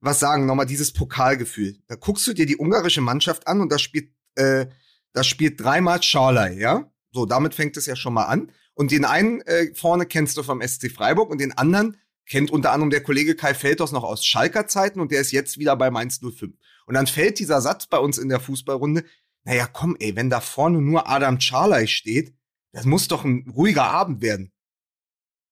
S1: was sagen, nochmal dieses Pokalgefühl. Da guckst du dir die ungarische Mannschaft an und da spielt, äh, da spielt dreimal Charley, ja? So, damit fängt es ja schon mal an. Und den einen äh, vorne kennst du vom SC Freiburg und den anderen kennt unter anderem der Kollege Kai Feldhaus noch aus Schalker Zeiten und der ist jetzt wieder bei Mainz 05. Und dann fällt dieser Satz bei uns in der Fußballrunde, naja, komm, ey, wenn da vorne nur Adam Charley steht, das muss doch ein ruhiger Abend werden.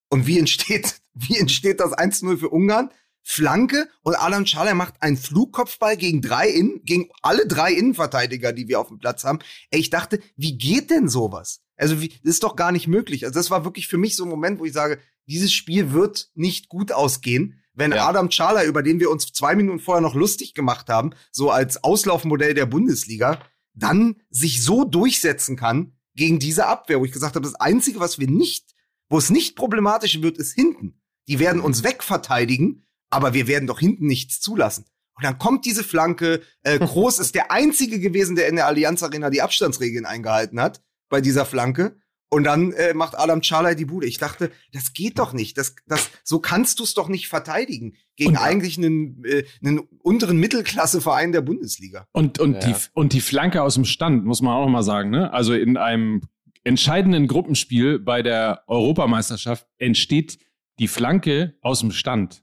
S1: Und wie entsteht, wie entsteht das 1-0 für Ungarn? Flanke und Adam Charley macht einen Flugkopfball gegen drei Innen, gegen alle drei Innenverteidiger, die wir auf dem Platz haben. Ey, ich dachte, wie geht denn sowas? Also, wie, das ist doch gar nicht möglich. Also, das war wirklich für mich so ein Moment, wo ich sage, dieses Spiel wird nicht gut ausgehen, wenn
S2: Ja.
S1: Adam Charley, über den wir uns zwei Minuten vorher noch lustig gemacht haben, so als Auslaufmodell der Bundesliga, dann sich so durchsetzen kann gegen diese Abwehr, wo ich gesagt habe, das Einzige, was wir nicht, wo es nicht problematisch wird, ist hinten. Die werden uns wegverteidigen, aber wir werden doch hinten nichts zulassen. Und dann kommt diese Flanke. Äh, Groß ist der einzige gewesen, der in der Allianz Arena die Abstandsregeln eingehalten hat bei dieser Flanke. Und dann äh, macht Adam Charley die Bude. Ich dachte, das geht doch nicht. Das, das, so kannst du es doch nicht verteidigen gegen
S3: Und-
S1: eigentlich einen, äh, einen unteren Mittelklasseverein der Bundesliga.
S3: Und, und,
S2: Ja.
S3: die, und die Flanke aus dem Stand, muss man auch mal sagen. Ne? Also in einem entscheidenden Gruppenspiel bei der Europameisterschaft entsteht die Flanke aus dem Stand.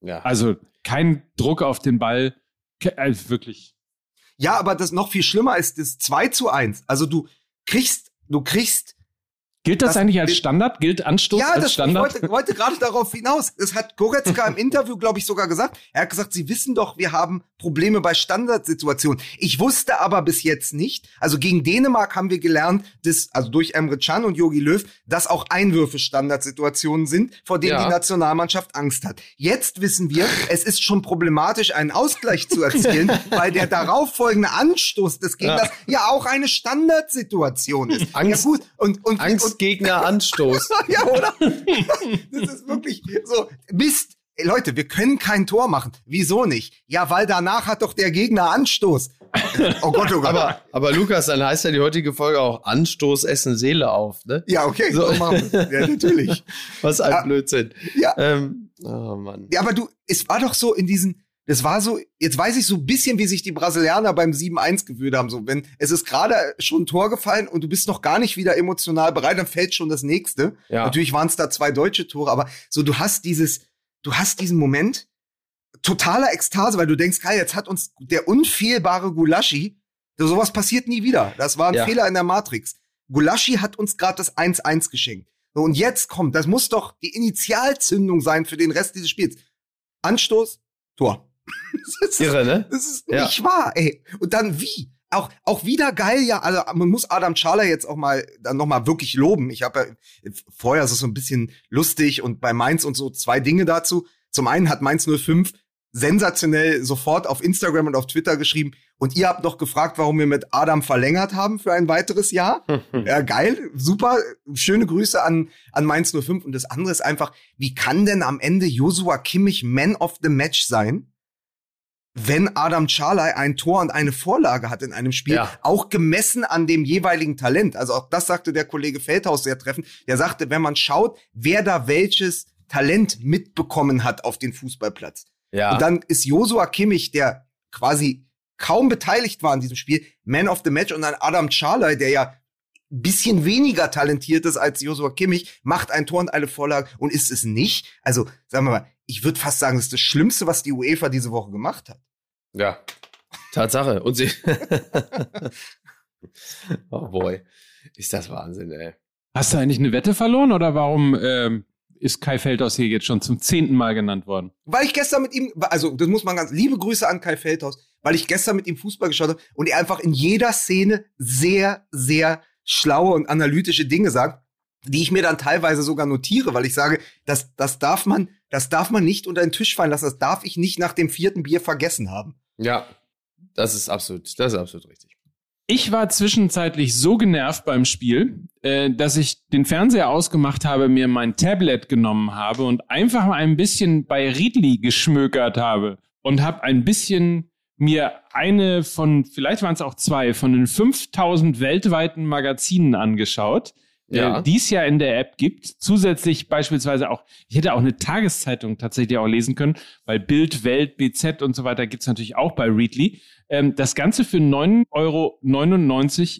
S2: Ja.
S3: Also kein Druck auf den Ball. Also wirklich.
S1: Ja, aber das noch viel schlimmer ist das 2 zu 1. Also du kriegst, du kriegst
S3: Gilt das,
S1: Das-
S3: eigentlich als Standard? Gilt Anstoß
S1: Ja,
S3: als
S1: das, ich
S3: Standard?
S1: wollte, wollte gerade darauf hinaus. Das hat Goretzka im Interview, glaube ich, sogar gesagt. Er hat gesagt, Sie wissen doch, wir haben Probleme bei Standardsituationen. Ich wusste aber bis jetzt nicht, also gegen Dänemark haben wir gelernt, dass, also durch Emre Can und Jogi Löw, dass auch Einwürfe Standardsituationen sind, vor denen
S2: Ja.
S1: die Nationalmannschaft Angst hat. Jetzt wissen wir, es ist schon problematisch, einen Ausgleich zu erzielen, weil der darauffolgende Anstoß des Gegners ja, auch eine Standardsituation ist.
S2: Angst-
S1: ja gut, und, und, und
S2: Angstgegner Anstoß.
S1: ja, oder? Das ist wirklich so. Mist. Leute, wir können kein Tor machen. Wieso nicht? Ja, weil danach hat doch der Gegner Anstoß. Oh Gott, oh Gott.
S2: aber, aber Lukas, dann heißt ja die heutige Folge auch Anstoß, Essen, Seele auf, ne?
S1: ja, okay,
S2: So.
S1: so, machen wir. Ja, natürlich.
S2: Was ein
S1: Ja.
S2: Blödsinn.
S1: Ja.
S2: Ähm, oh Mann.
S1: Ja, aber du, es war doch so in diesen, das war so, jetzt weiß ich so ein bisschen, wie sich die Brasilianer beim 7-1 gefühlt haben. So, wenn es ist gerade schon ein Tor gefallen und du bist noch gar nicht wieder emotional bereit, dann fällt schon das nächste.
S2: Ja.
S1: Natürlich waren es da zwei deutsche Tore, aber so, du hast dieses, du hast diesen Moment totaler Ekstase, weil du denkst, geil, jetzt hat uns der unfehlbare Gulaschi, so sowas passiert nie wieder. Das war ein
S2: Ja.
S1: Fehler in der Matrix. Gulaschi hat uns gerade das 1-1 geschenkt. So, und jetzt kommt, das muss doch die Initialzündung sein für den Rest dieses Spiels. Anstoß, Tor. Das ist,
S2: Irre, ne?
S1: das ist
S2: Ja.
S1: nicht wahr, ey. Und dann wie? Auch, auch wieder geil, ja, also man muss Adam Charler jetzt auch mal dann noch mal wirklich loben. Ich habe ja vorher es so ein bisschen lustig und bei Mainz und so zwei Dinge dazu. Zum einen hat Mainz 05 sensationell sofort auf Instagram und auf Twitter geschrieben und ihr habt noch gefragt, warum wir mit Adam verlängert haben für ein weiteres Jahr. Ja, geil, super. Schöne Grüße an, an Mainz 05. Und das andere ist einfach, wie kann denn am Ende Joshua Kimmich Man of the Match sein? Wenn Adam Charley ein Tor und eine Vorlage hat in einem Spiel,
S2: Ja.
S1: auch gemessen an dem jeweiligen Talent. Also auch das sagte der Kollege Feldhaus sehr treffend. Der sagte, wenn man schaut, wer da welches Talent mitbekommen hat auf den Fußballplatz.
S2: Ja.
S1: Und dann ist Josua Kimmich, der quasi kaum beteiligt war an diesem Spiel, Man of the Match und dann Adam Charley, der ja ein bisschen weniger talentiert ist als Josua Kimmich, macht ein Tor und eine Vorlage und ist es nicht. Also, sagen wir mal, ich würde fast sagen, das ist das Schlimmste, was die UEFA diese Woche gemacht hat.
S2: Ja. Tatsache. Und sie. oh boy. Ist das Wahnsinn, ey.
S3: Hast du eigentlich eine Wette verloren oder warum ähm, ist Kai Feldhaus hier jetzt schon zum zehnten Mal genannt worden?
S1: Weil ich gestern mit ihm, also das muss man ganz, liebe Grüße an Kai Feldhaus, weil ich gestern mit ihm Fußball geschaut habe und er einfach in jeder Szene sehr, sehr schlaue und analytische Dinge sagt. die ich mir dann teilweise sogar notiere, weil ich sage, das, das darf man, das darf man nicht unter den Tisch fallen lassen, das darf ich nicht nach dem vierten Bier vergessen haben.
S2: Ja, das ist absolut, das ist absolut richtig.
S3: Ich war zwischenzeitlich so genervt beim Spiel, äh, dass ich den Fernseher ausgemacht habe, mir mein Tablet genommen habe und einfach mal ein bisschen bei Readly geschmökert habe und habe ein bisschen mir eine von, vielleicht waren es auch zwei, von den 5000 weltweiten Magazinen angeschaut,
S2: Ja.
S3: äh, die es ja in der App gibt. Zusätzlich beispielsweise auch, ich hätte auch eine Tageszeitung tatsächlich auch lesen können, weil Bild, Welt, BZ und so weiter gibt's natürlich auch bei Readly. Ähm, das Ganze für 9,99 Euro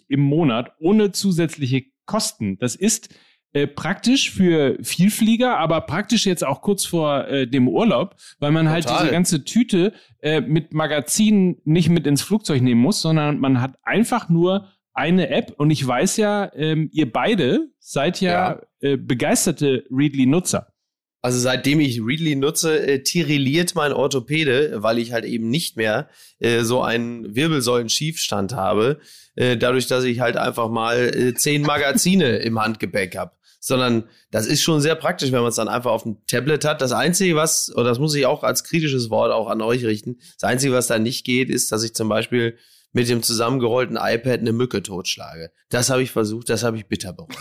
S3: im Monat ohne zusätzliche Kosten. Das ist äh, praktisch für Vielflieger, aber praktisch jetzt auch kurz vor äh, dem Urlaub, weil man halt
S2: Total.
S3: diese ganze Tüte äh, mit Magazinen nicht mit ins Flugzeug nehmen muss, sondern man hat einfach nur eine App und ich weiß ja, ähm, ihr beide seid ja, Äh, begeisterte Readly-Nutzer.
S2: Also seitdem ich Readly nutze, äh, tirilliert mein Orthopäde, weil ich halt eben nicht mehr äh, so einen Wirbelsäulen-Schiefstand habe, äh, dadurch, dass ich halt einfach mal äh, zehn Magazine im Handgepäck habe. Sondern das ist schon sehr praktisch, wenn man es dann einfach auf dem Tablet hat. Das Einzige, was, und das muss ich auch als kritisches Wort auch an euch richten, das Einzige, was da nicht geht, ist, dass ich zum Beispiel mit dem zusammengerollten iPad eine Mücke totschlage. Das habe ich versucht, das habe ich bitter bereut.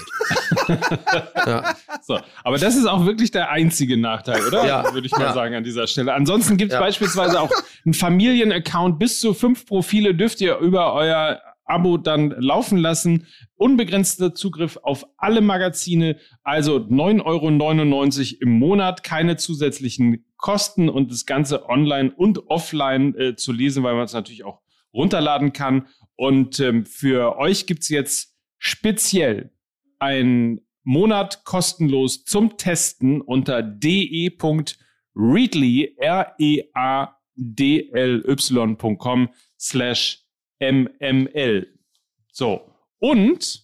S2: ja.
S3: So, aber das ist auch wirklich der einzige Nachteil, oder?
S2: Ja,
S3: Würde ich mal
S2: ja.
S3: sagen an dieser Stelle. Ansonsten gibt es beispielsweise auch einen Familienaccount. Bis zu fünf Profile dürft ihr über euer Abo dann laufen lassen. Unbegrenzter Zugriff auf alle Magazine, also 9,99 Euro im Monat, keine zusätzlichen Kosten und das Ganze online und offline äh, zu lesen, weil man es natürlich auch runterladen kann. Und ähm, für euch gibt's jetzt speziell ein Monat kostenlos zum Testen unter de.readly, R-E-A-D-L-Y.com slash mml. So. Und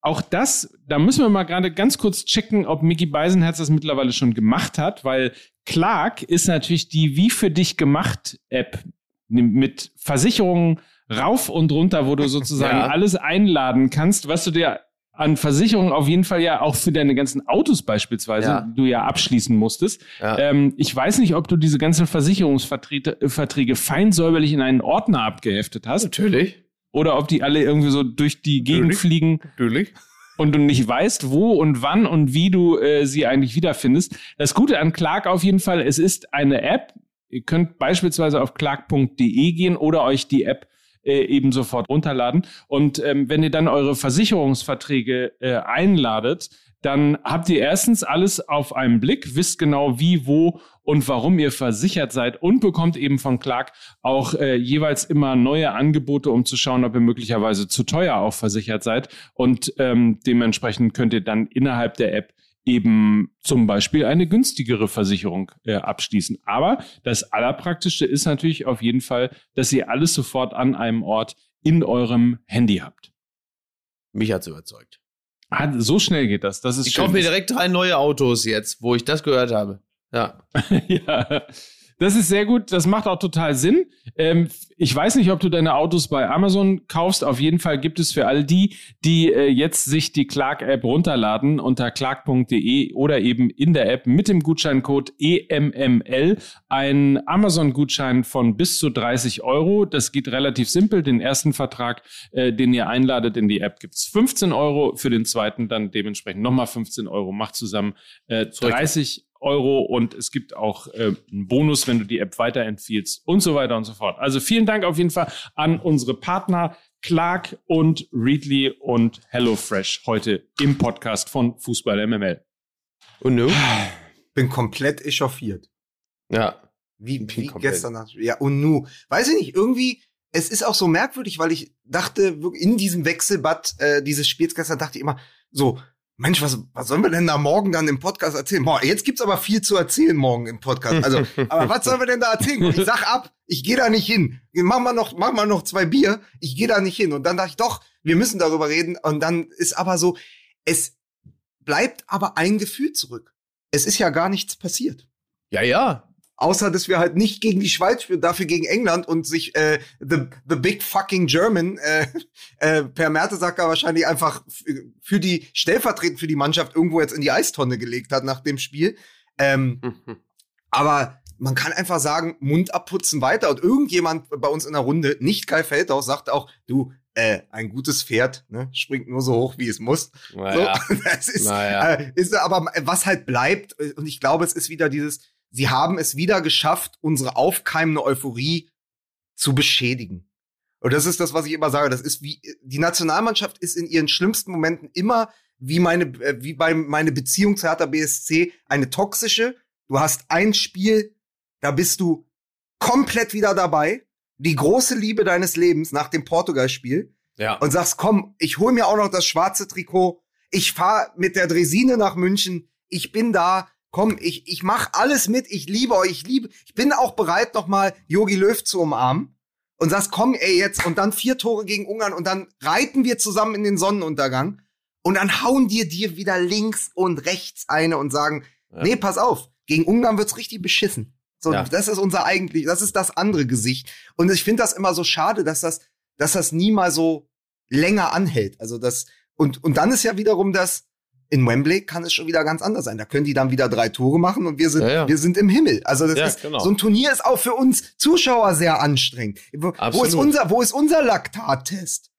S3: auch das, da müssen wir mal gerade ganz kurz checken, ob Mickey Beisenherz das mittlerweile schon gemacht hat, weil Clark ist natürlich die Wie für dich gemacht App mit Versicherungen rauf und runter, wo du sozusagen
S2: Ja.
S3: alles einladen kannst, was du dir an Versicherungen auf jeden Fall ja auch für deine ganzen Autos beispielsweise
S2: Ja.
S3: du ja abschließen musstest.
S2: Ja.
S3: Ähm, ich weiß nicht, ob du diese ganzen Versicherungsverträge äh, Verträge fein säuberlich in einen Ordner abgeheftet hast
S2: Natürlich.
S3: oder ob die alle irgendwie so durch die Gegend
S2: Natürlich.
S3: fliegen
S2: Natürlich.
S3: und du nicht weißt, wo und wann und wie du äh, sie eigentlich wiederfindest. Das Gute an Clark auf jeden Fall, es ist eine App. Ihr könnt beispielsweise auf clark.de gehen oder euch die App äh, eben sofort runterladen. Und ähm, wenn ihr dann eure Versicherungsverträge äh, einladet, dann habt ihr erstens alles auf einen Blick, wisst genau wie, wo und warum ihr versichert seid und bekommt eben von Clark auch äh, jeweils immer neue Angebote, um zu schauen, ob ihr möglicherweise zu teuer auch versichert seid. Und ähm, dementsprechend könnt ihr dann innerhalb der App eben zum Beispiel eine günstigere Versicherung äh, abschließen. Aber das Allerpraktischste ist natürlich auf jeden Fall, dass ihr alles sofort an einem Ort in eurem Handy habt.
S2: Mich hat's überzeugt.
S3: Hat, so schnell geht das. Das ist
S2: Ich kaufe mir direkt drei neue Autos jetzt, wo ich das gehört habe. Ja.
S3: ja, das ist sehr gut. Das macht auch total Sinn. Ähm, ich weiß nicht, ob du deine Autos bei Amazon kaufst. Auf jeden Fall gibt es für all die, die äh, jetzt sich die Clark-App runterladen unter clark.de oder eben in der App mit dem Gutscheincode EMML einen Amazon-Gutschein von bis zu 30 Euro. Das geht relativ simpel. Den ersten Vertrag, äh, den ihr einladet in die App, gibt's 15 Euro. Für den zweiten dann dementsprechend nochmal 15 Euro. Macht zusammen äh, 30 Euro und es gibt auch äh, einen Bonus, wenn du die App weiterempfiehlst und so weiter und so fort. Also vielen Dank auf jeden Fall an unsere Partner Clark und Readly und HelloFresh heute im Podcast von Fußball MML.
S2: Und nu?
S1: Bin komplett echauffiert.
S2: Ja.
S1: Wie, wie
S2: komplett-
S1: gestern Nacht. Ja, und nu. Weiß ich nicht, irgendwie, es ist auch so merkwürdig, weil ich dachte, in diesem Wechselbad äh, dieses Spiels gestern dachte ich immer so, Mensch, was, was sollen wir denn da morgen dann im Podcast erzählen? Boah, jetzt gibt's aber viel zu erzählen morgen im Podcast. Also, aber was sollen wir denn da erzählen? Ich sag ab, ich gehe da nicht hin. Mach mal noch, mach mal noch zwei Bier. Ich gehe da nicht hin. Und dann dachte ich, doch, wir müssen darüber reden. Und dann ist aber so, es bleibt aber ein Gefühl zurück. Es ist ja gar nichts passiert.
S2: Ja, ja.
S1: Außer dass wir halt nicht gegen die Schweiz spielen, dafür gegen England und sich äh, the, the big fucking German äh, äh, per Mertesacker wahrscheinlich einfach für die stellvertretend für die Mannschaft irgendwo jetzt in die Eistonne gelegt hat nach dem Spiel. Ähm, aber man kann einfach sagen, Mund abputzen weiter. Und irgendjemand bei uns in der Runde, nicht Kai Feldhaus, sagt auch, du, äh, ein gutes Pferd, ne, springt nur so hoch, wie es muss.
S2: Naja.
S1: So, das ist,
S2: Naja.
S1: äh, ist aber was halt bleibt, äh, und ich glaube, es ist wieder dieses, sie haben es wieder geschafft, unsere aufkeimende Euphorie zu beschädigen. Und das ist das, was ich immer sage. Das ist wie, die Nationalmannschaft ist in ihren schlimmsten Momenten immer wie meine, äh, wie bei meine Beziehung zu Hertha BSC eine toxische. Du hast ein Spiel, da bist du komplett wieder dabei. Die große Liebe deines Lebens nach dem Portugal-Spiel
S2: Ja.
S1: und sagst, komm, ich hol mir auch noch das schwarze Trikot. Ich fahr mit der Dresine nach München. Ich bin da. Komm, ich, ich mach alles mit. Ich liebe euch. Ich liebe, ich bin auch bereit, noch mal Yogi Löw zu umarmen. Und sagst, komm, ey, jetzt. Und dann vier Tore gegen Ungarn. Und dann reiten wir zusammen in den Sonnenuntergang. Und dann hauen dir dir wieder links und rechts eine und sagen,
S2: Ja.
S1: nee, pass auf. Gegen Ungarn wird's richtig beschissen. So,
S2: Ja.
S1: das ist unser eigentlich, das ist das andere Gesicht. Und ich finde das immer so schade, dass das, dass das nie mal so länger anhält. Also das, und, und dann ist ja wiederum das, in Wembley kann es schon wieder ganz anders sein. Da können die dann wieder drei Tore machen und wir sind,
S2: Ja, ja.
S1: wir sind im Himmel. Also das
S2: Ja,
S1: ist,
S2: genau.
S1: so ein Turnier ist auch für uns Zuschauer sehr anstrengend. Wo, wo ist unser, wo ist unser Laktattest?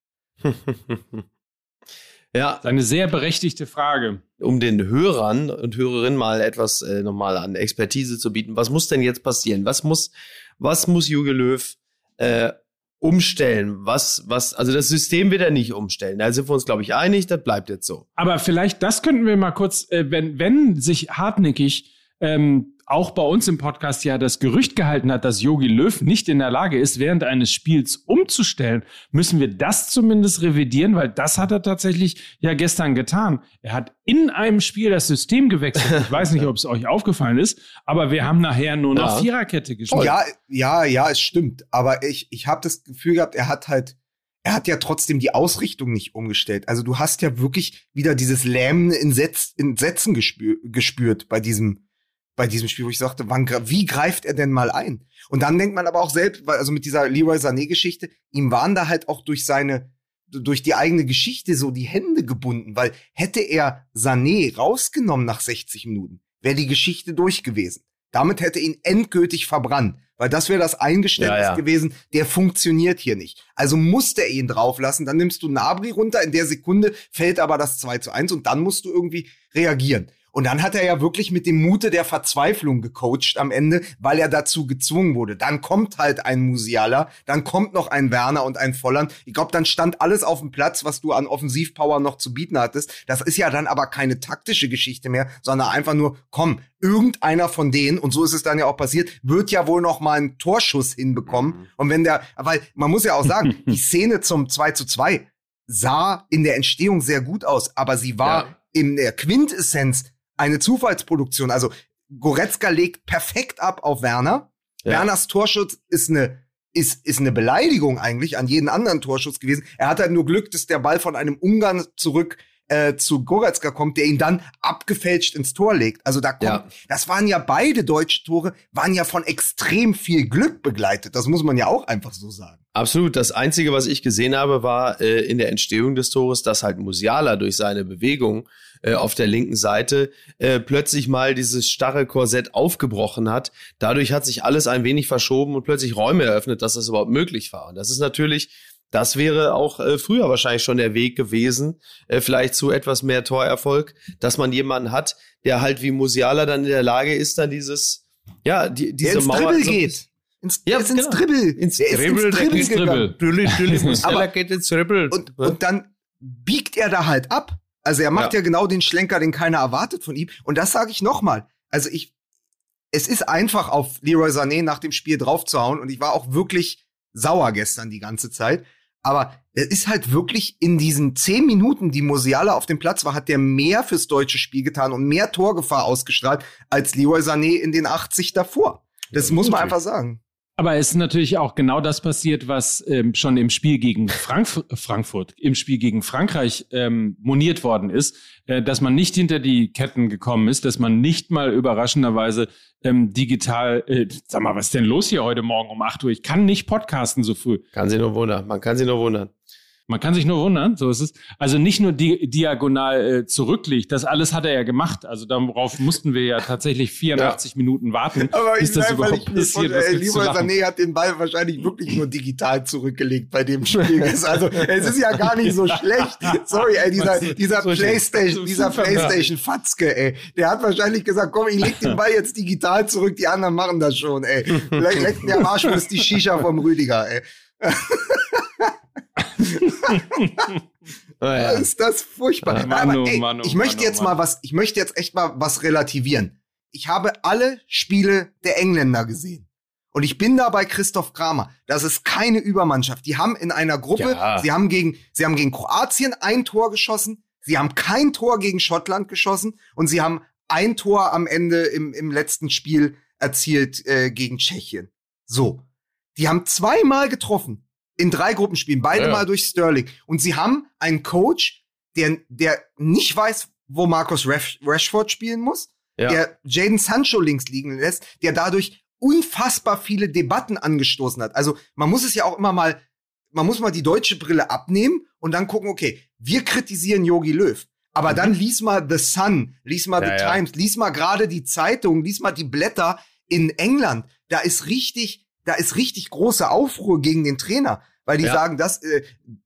S2: ja,
S3: Eine sehr berechtigte Frage.
S2: um den Hörern und Hörerinnen mal etwas äh, nochmal an Expertise zu bieten. Was muss denn jetzt passieren? Was muss, was muss Jogi Löw äh, umstellen? Was, was, also das System wird er nicht umstellen. Da sind wir uns, glaube ich, einig, das bleibt jetzt so.
S3: Aber vielleicht, das könnten wir mal kurz, äh, wenn, wenn sich hartnäckig ähm, auch bei uns im Podcast ja das Gerücht gehalten hat, dass Yogi Löw nicht in der Lage ist, während eines Spiels umzustellen, müssen wir das zumindest revidieren, weil das hat er tatsächlich ja gestern getan. Er hat in einem Spiel das System gewechselt. Ich weiß nicht, ob es euch aufgefallen ist, aber wir haben nachher nur noch
S2: Ja.
S3: Viererkette gespielt.
S1: Ja, ja, ja, es stimmt. Aber ich, ich habe das Gefühl gehabt, er hat halt, er hat ja trotzdem die Ausrichtung nicht umgestellt. Also du hast ja wirklich wieder dieses lähmende in, Setz, in Sätzen gespür, gespürt bei diesem, bei diesem Spiel, wo ich sagte, wann, wie greift er denn mal ein? Und dann denkt man aber auch selbst, weil- also mit dieser Leroy Sané-Geschichte, ihm waren da halt auch durch seine, durch die eigene Geschichte so die Hände gebunden, weil hätte er Sané rausgenommen nach 60 Minuten, wäre die Geschichte durch gewesen. Damit hätte ihn endgültig verbrannt, weil das wäre das Eingeständnis
S2: Ja, ja.
S1: gewesen, der funktioniert hier nicht. Also musste er ihn drauflassen, dann nimmst du Nabri runter, in der Sekunde fällt aber das 2 zu 1 und dann musst du irgendwie reagieren. Und dann hat er ja wirklich mit dem Mute der Verzweiflung gecoacht am Ende, weil er dazu gezwungen wurde. Dann kommt halt ein Musiala, dann kommt noch ein Werner und ein Volland. Ich glaube, dann stand alles auf dem Platz, was du an Offensivpower noch zu bieten hattest. Das ist ja dann aber keine taktische Geschichte mehr, sondern einfach nur, komm, irgendeiner von denen, und so ist es dann ja auch passiert, wird ja wohl noch mal einen Torschuss hinbekommen. Und wenn der, weil man muss ja auch sagen, die Szene zum 2 zu 2 sah in der Entstehung sehr gut aus, aber sie war
S2: Ja.
S1: in der Quintessenz eine Zufallsproduktion. Also Goretzka legt perfekt ab auf Werner.
S2: Ja.
S1: Werners Torschuss ist eine ist, ist eine Beleidigung eigentlich an jeden anderen Torschuss gewesen. Er hat halt nur Glück, dass der Ball von einem Ungarn zurück äh, zu Goretzka kommt, der ihn dann abgefälscht ins Tor legt. Also da kommt,
S2: Ja.
S1: das waren ja beide deutsche Tore, waren ja von extrem viel Glück begleitet. Das muss man ja auch einfach so sagen.
S2: Absolut. Das Einzige, was ich gesehen habe, war äh, in der Entstehung des Tores, dass halt Musiala durch seine Bewegung äh, auf der linken Seite äh, plötzlich mal dieses starre Korsett aufgebrochen hat. Dadurch hat sich alles ein wenig verschoben und plötzlich Räume eröffnet, dass das überhaupt möglich war. Und das ist natürlich, das wäre auch äh, früher wahrscheinlich schon der Weg gewesen, äh, vielleicht zu etwas mehr Torerfolg, dass man jemanden hat, der halt wie Musiala dann in der Lage ist, dann dieses, ja, die,
S1: Der
S2: diese
S1: ins
S2: Mauer
S1: Dribbel
S2: so-
S1: geht. Ins,
S2: Ja,
S1: der ins
S2: genau.
S1: Dribbel.
S2: Ins
S1: der
S2: Dribbel,
S1: ins
S2: der
S1: Dribbel.
S3: Dribbel.
S2: Natürlich, natürlich, Musiala geht ins Dribbel.
S1: Und, und dann biegt er da halt ab. Also er macht ja,
S2: Ja.
S1: genau den Schlenker, den keiner erwartet von ihm. Und das sage ich nochmal. Also ich, es ist einfach auf Leroy Sané nach dem Spiel draufzuhauen. Und ich war auch wirklich sauer gestern die ganze Zeit. Aber es ist halt wirklich in diesen zehn Minuten, die Musiala auf dem Platz war, hat der mehr fürs deutsche Spiel getan und mehr Torgefahr ausgestrahlt als Leroy Sané in den 80 davor. Das
S2: Ja,
S1: muss man einfach sagen.
S3: Aber es ist natürlich auch genau das passiert, was ähm, schon im Spiel gegen Frankf Frankfurt, im Spiel gegen Frankreich ähm, moniert worden ist, äh, dass man nicht hinter die Ketten gekommen ist, dass man nicht mal überraschenderweise ähm, digital, äh, sag mal, was ist denn los hier heute Morgen um 8 Uhr? Ich kann nicht podcasten so früh.
S2: Kann sich nur wundern. Man kann sich nur wundern.
S3: Man kann sich nur wundern, so ist es. Also nicht nur di diagonal äh, zurückliegt, das alles hat er ja gemacht. Also darauf mussten wir ja tatsächlich 84 ja. Minuten warten,
S1: Aber bis das überhaupt passiert. Ey, Lieber Sané hat den Ball wahrscheinlich wirklich nur digital zurückgelegt bei dem Spiel. also es ist ja gar nicht so schlecht. Sorry, ey, dieser, dieser so Playstation, dieser Playstation Fatzke, ey, der hat wahrscheinlich gesagt, komm, ich leg den Ball jetzt digital zurück, die anderen machen das schon, ey. Vielleicht leckt der am Arsch, ist die Shisha vom Rüdiger, ey. oh ja. Ist das furchtbar. Manu, Aber, ey, Manu, ich möchte Manu, jetzt mal was, ich möchte jetzt echt mal was relativieren. Ich habe alle Spiele der Engländer gesehen. Und ich bin da bei Christoph Kramer. Das ist keine Übermannschaft. Die haben in einer Gruppe, ja. sie haben gegen, sie haben gegen Kroatien ein Tor geschossen, sie haben kein Tor gegen Schottland geschossen und sie haben ein Tor am Ende im, im letzten Spiel erzielt äh, gegen Tschechien. So. Die haben zweimal getroffen in drei Gruppenspielen, beide ja. mal durch Sterling. Und sie haben einen Coach, der, der nicht weiß, wo Marcus Rashford spielen muss, ja. der Jaden Sancho links liegen lässt, der dadurch unfassbar viele Debatten angestoßen hat. Also man muss es ja auch immer mal, man muss mal die deutsche Brille abnehmen und dann gucken, okay, wir kritisieren Yogi Löw. Aber mhm. dann lies mal The Sun, lies mal ja, The Times, lies mal gerade die Zeitung, lies mal die Blätter in England. Da ist richtig da ist richtig große Aufruhr gegen den Trainer, weil die ja. sagen, das, äh,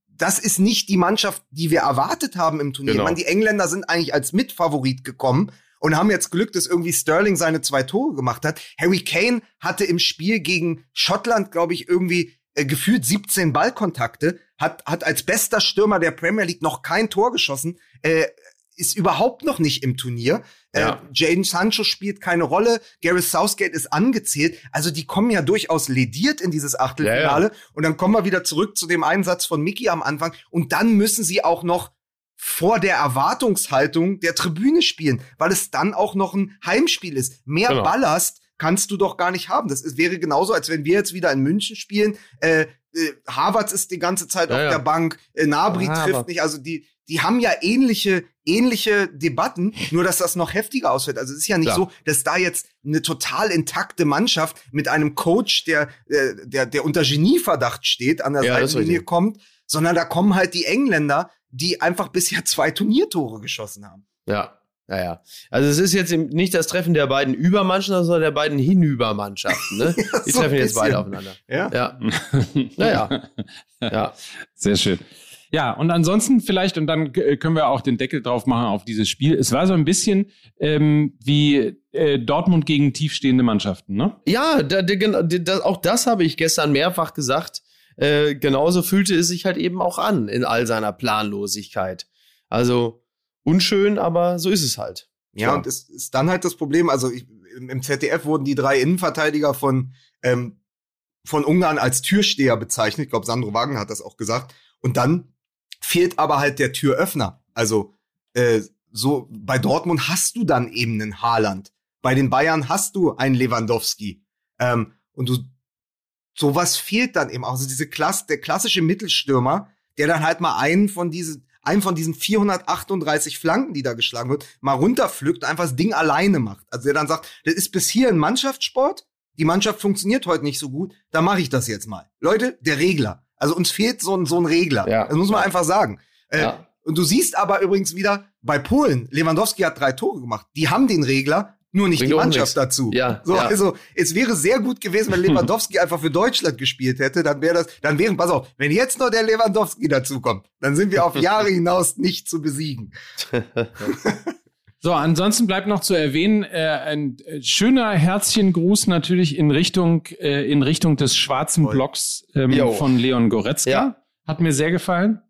S1: das ist nicht die Mannschaft, die wir erwartet haben im Turnier. Genau. Man, die Engländer sind eigentlich als Mitfavorit gekommen und haben jetzt Glück, dass irgendwie Sterling seine zwei Tore gemacht hat. Harry Kane hatte im Spiel gegen Schottland, glaube ich, irgendwie äh, gefühlt 17 Ballkontakte, hat, hat als bester Stürmer der Premier League noch kein Tor geschossen. Äh, ist überhaupt noch nicht im Turnier. Äh, ja. Äh, Jaden Sancho spielt keine Rolle. Gareth Southgate ist angezählt. Also die kommen ja durchaus lediert in dieses Achtelfinale. Ja, ja. Und dann kommen wir wieder zurück zu dem Einsatz von Mickey am Anfang. Und dann müssen sie auch noch vor der Erwartungshaltung der Tribüne spielen, weil es dann auch noch ein Heimspiel ist. Mehr genau. Ballast kannst du doch gar nicht haben. Das ist, wäre genauso, als wenn wir jetzt wieder in München spielen. Äh, äh, Harvards ist die ganze Zeit ja, auf der Bank, äh, Nabri ah, trifft nicht. Also die, die haben ja ähnliche, ähnliche Debatten, nur dass das noch heftiger ausfällt. Also es ist ja nicht ja. so, dass da jetzt eine total intakte Mannschaft mit einem Coach, der, äh, der, der unter Genieverdacht steht, an der ja, Seitenlinie kommt, sondern da kommen halt die Engländer, die einfach bisher zwei Turniertore geschossen haben.
S2: Ja, ja, ja. Also es ist jetzt nicht das Treffen der beiden Übermannschaften, sondern der beiden Hinübermannschaften. Ne? ja, die so treffen jetzt beide aufeinander.
S3: Ja. Ja. naja. ja. Sehr schön. Ja, und ansonsten vielleicht, und dann können wir auch den Deckel drauf machen auf dieses Spiel. Es war so ein bisschen ähm, wie äh, Dortmund gegen tiefstehende Mannschaften, ne?
S2: Ja, da, da, da, auch das habe ich gestern mehrfach gesagt. Äh, genauso fühlte es sich halt eben auch an in all seiner Planlosigkeit. Also unschön, aber so ist es halt.
S1: Ja, ja. und es ist dann halt das Problem, also ich, im ZDF wurden die drei Innenverteidiger von, ähm, von Ungarn als Türsteher bezeichnet. Ich glaube, Sandro Wagen hat das auch gesagt. Und dann fehlt aber halt der Türöffner. Also äh, so bei Dortmund hast du dann eben einen Haaland. Bei den Bayern hast du einen Lewandowski. Ähm, und du sowas fehlt dann eben auch. Also diese Klasse, der klassische Mittelstürmer, der dann halt mal einen von diesen einen von diesen 438 Flanken, die da geschlagen wird, mal runterpflückt, einfach das Ding alleine macht. Also der dann sagt, das ist bis hier ein Mannschaftssport, die Mannschaft funktioniert heute nicht so gut, da mache ich das jetzt mal. Leute, der Regler. Also uns fehlt so ein, so ein Regler. Ja. Das muss man ja. einfach sagen. Äh, ja. Und du siehst aber übrigens wieder bei Polen, Lewandowski hat drei Tore gemacht. Die haben den Regler, nur nicht Bringt die Mannschaft dazu. Ja, so, ja. Also es wäre sehr gut gewesen, wenn Lewandowski einfach für Deutschland gespielt hätte. Dann wäre das, dann wären, pass auf, wenn jetzt noch der Lewandowski dazukommt, dann sind wir auf Jahre hinaus nicht zu besiegen.
S3: So, ansonsten bleibt noch zu erwähnen, äh, ein äh, schöner Herzchengruß natürlich in Richtung, äh, in Richtung des schwarzen Blocks ähm, von Leon Goretzka. Ja. Hat mir sehr gefallen.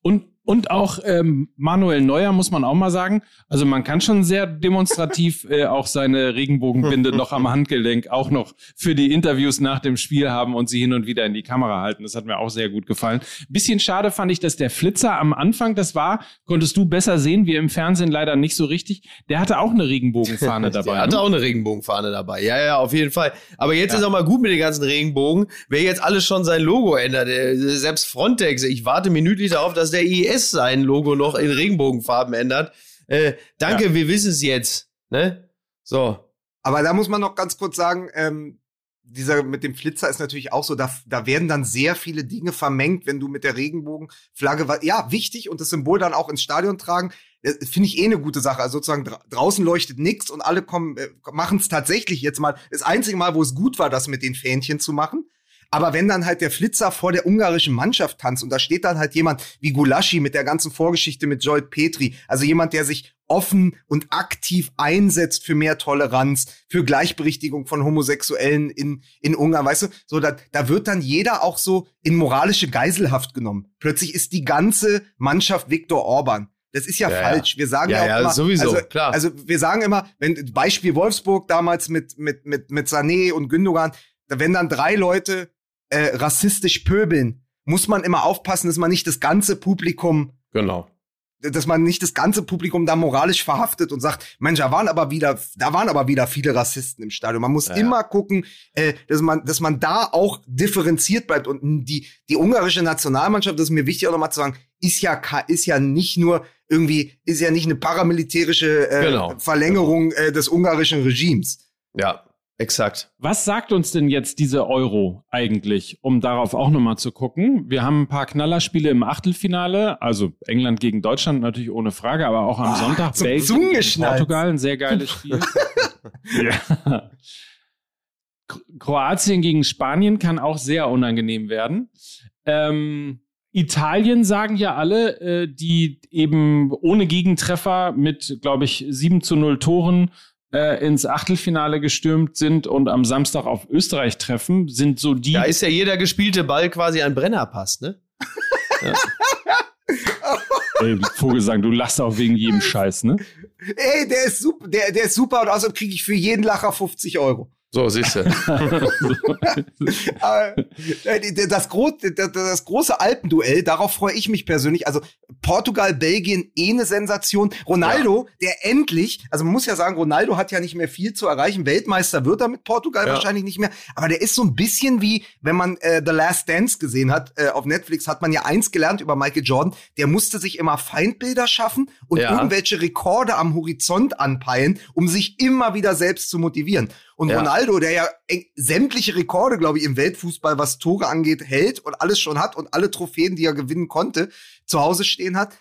S3: Und Und auch ähm, Manuel Neuer muss man auch mal sagen. Also man kann schon sehr demonstrativ äh, auch seine Regenbogenbinde noch am Handgelenk auch noch für die Interviews nach dem Spiel haben und sie hin und wieder in die Kamera halten. Das hat mir auch sehr gut gefallen. Bisschen schade fand ich, dass der Flitzer am Anfang, das war, konntest du besser sehen, wie im Fernsehen leider nicht so richtig. Der hatte auch eine Regenbogenfahne dabei.
S2: der hatte
S3: ne?
S2: auch eine Regenbogenfahne dabei. Ja, ja, auf jeden Fall. Aber jetzt ist auch mal gut mit den ganzen Regenbogen. Wer jetzt alles schon sein Logo ändert, äh, selbst Frontex, ich warte minütlich darauf, dass der IS sein Logo noch in Regenbogenfarben ändert. Äh, danke,
S3: Ja.
S2: wir wissen es jetzt. Ne? So.
S1: Aber da muss man noch ganz kurz sagen, ähm, dieser mit dem Flitzer ist natürlich auch so, da, da werden dann sehr viele Dinge vermengt, wenn du mit der Regenbogenflagge, ja, wichtig und das Symbol dann auch ins Stadion tragen, äh, finde ich eh eine gute Sache. Also sozusagen dra draußen leuchtet nichts und alle kommen, äh, machen es tatsächlich jetzt mal. Das einzige Mal, wo es gut war, das mit den Fähnchen zu machen. Aber wenn dann halt der Flitzer vor der ungarischen Mannschaft tanzt und da steht dann halt jemand wie Gulaschi mit der ganzen Vorgeschichte mit Joel Petri, also jemand, der sich offen und aktiv einsetzt für mehr Toleranz, für Gleichberechtigung von Homosexuellen in, in Ungarn, weißt du, so da, da wird dann jeder auch so in moralische Geiselhaft genommen. Plötzlich ist die ganze Mannschaft Viktor Orban. Das ist ja,
S2: Ja, ja.
S1: falsch. Wir sagen
S2: Ja,
S1: ja, auch
S2: ja,
S1: immer,
S2: sowieso,
S1: also,
S2: klar.
S1: Also wir sagen immer, wenn Beispiel Wolfsburg damals mit mit mit mit Sané und Gündogan, da wenn dann drei Leute äh, rassistisch pöbeln, muss man immer aufpassen, dass man nicht das ganze Publikum
S2: Genau.
S1: dass man nicht das ganze Publikum da moralisch verhaftet und sagt, Mensch, da waren aber wieder, da waren aber wieder viele Rassisten im Stadion. Man muss
S2: Ja.
S1: immer gucken, äh, dass man, dass man da auch differenziert bleibt. Und die, die ungarische Nationalmannschaft, das ist mir wichtig auch nochmal zu sagen, ist ja, ist ja nicht nur irgendwie, ist ja nicht eine paramilitärische äh,
S2: Genau.
S1: Verlängerung äh, des ungarischen Regimes.
S2: Ja, exakt.
S3: Was sagt uns denn jetzt diese Euro eigentlich, um darauf auch nochmal zu gucken? Wir haben ein paar Knallerspiele im Achtelfinale, also England gegen Deutschland natürlich ohne Frage, aber auch am
S1: Ah,
S3: Sonntag Belgien gegen. Portugal, ein sehr geiles Spiel. ja. Kro- Kroatien gegen Spanien kann auch sehr unangenehm werden. Ähm, Italien sagen ja alle, äh, die eben ohne Gegentreffer mit, glaube ich, 7 zu 0 Toren äh, ins Achtelfinale gestürmt sind und am Samstag auf Österreich treffen, sind so die.
S2: Da ist ja jeder gespielte Ball quasi ein Brennerpass, ne?
S3: Ey, Vogelsang, du lachst auch wegen jedem Scheiß, ne?
S1: Ey, der ist super, der, der ist super und außerdem kriege ich für jeden Lacher 50 Euro.
S2: So, siehst du.
S1: Äh, das, gro das, große Alpenduell, darauf freue ich mich persönlich. Also Portugal, Belgien, eh eine Sensation. Ronaldo, der endlich, also man muss ja sagen, Ronaldo hat ja nicht mehr viel zu erreichen. Weltmeister wird er mit Portugal
S2: Ja.
S1: wahrscheinlich nicht mehr. Aber der ist so ein bisschen wie, wenn man äh, The Last Dance gesehen hat äh, auf Netflix, hat man ja eins gelernt über Michael Jordan. Der musste sich immer Feindbilder schaffen und
S2: Ja.
S1: irgendwelche Rekorde am Horizont anpeilen, um sich immer wieder selbst zu motivieren. Und
S2: Ja.
S1: Ronaldo, der ja sämtliche Rekorde, glaube ich, im Weltfußball, was Tore angeht, hält und alles schon hat und alle Trophäen, die er gewinnen konnte, zu Hause stehen hat,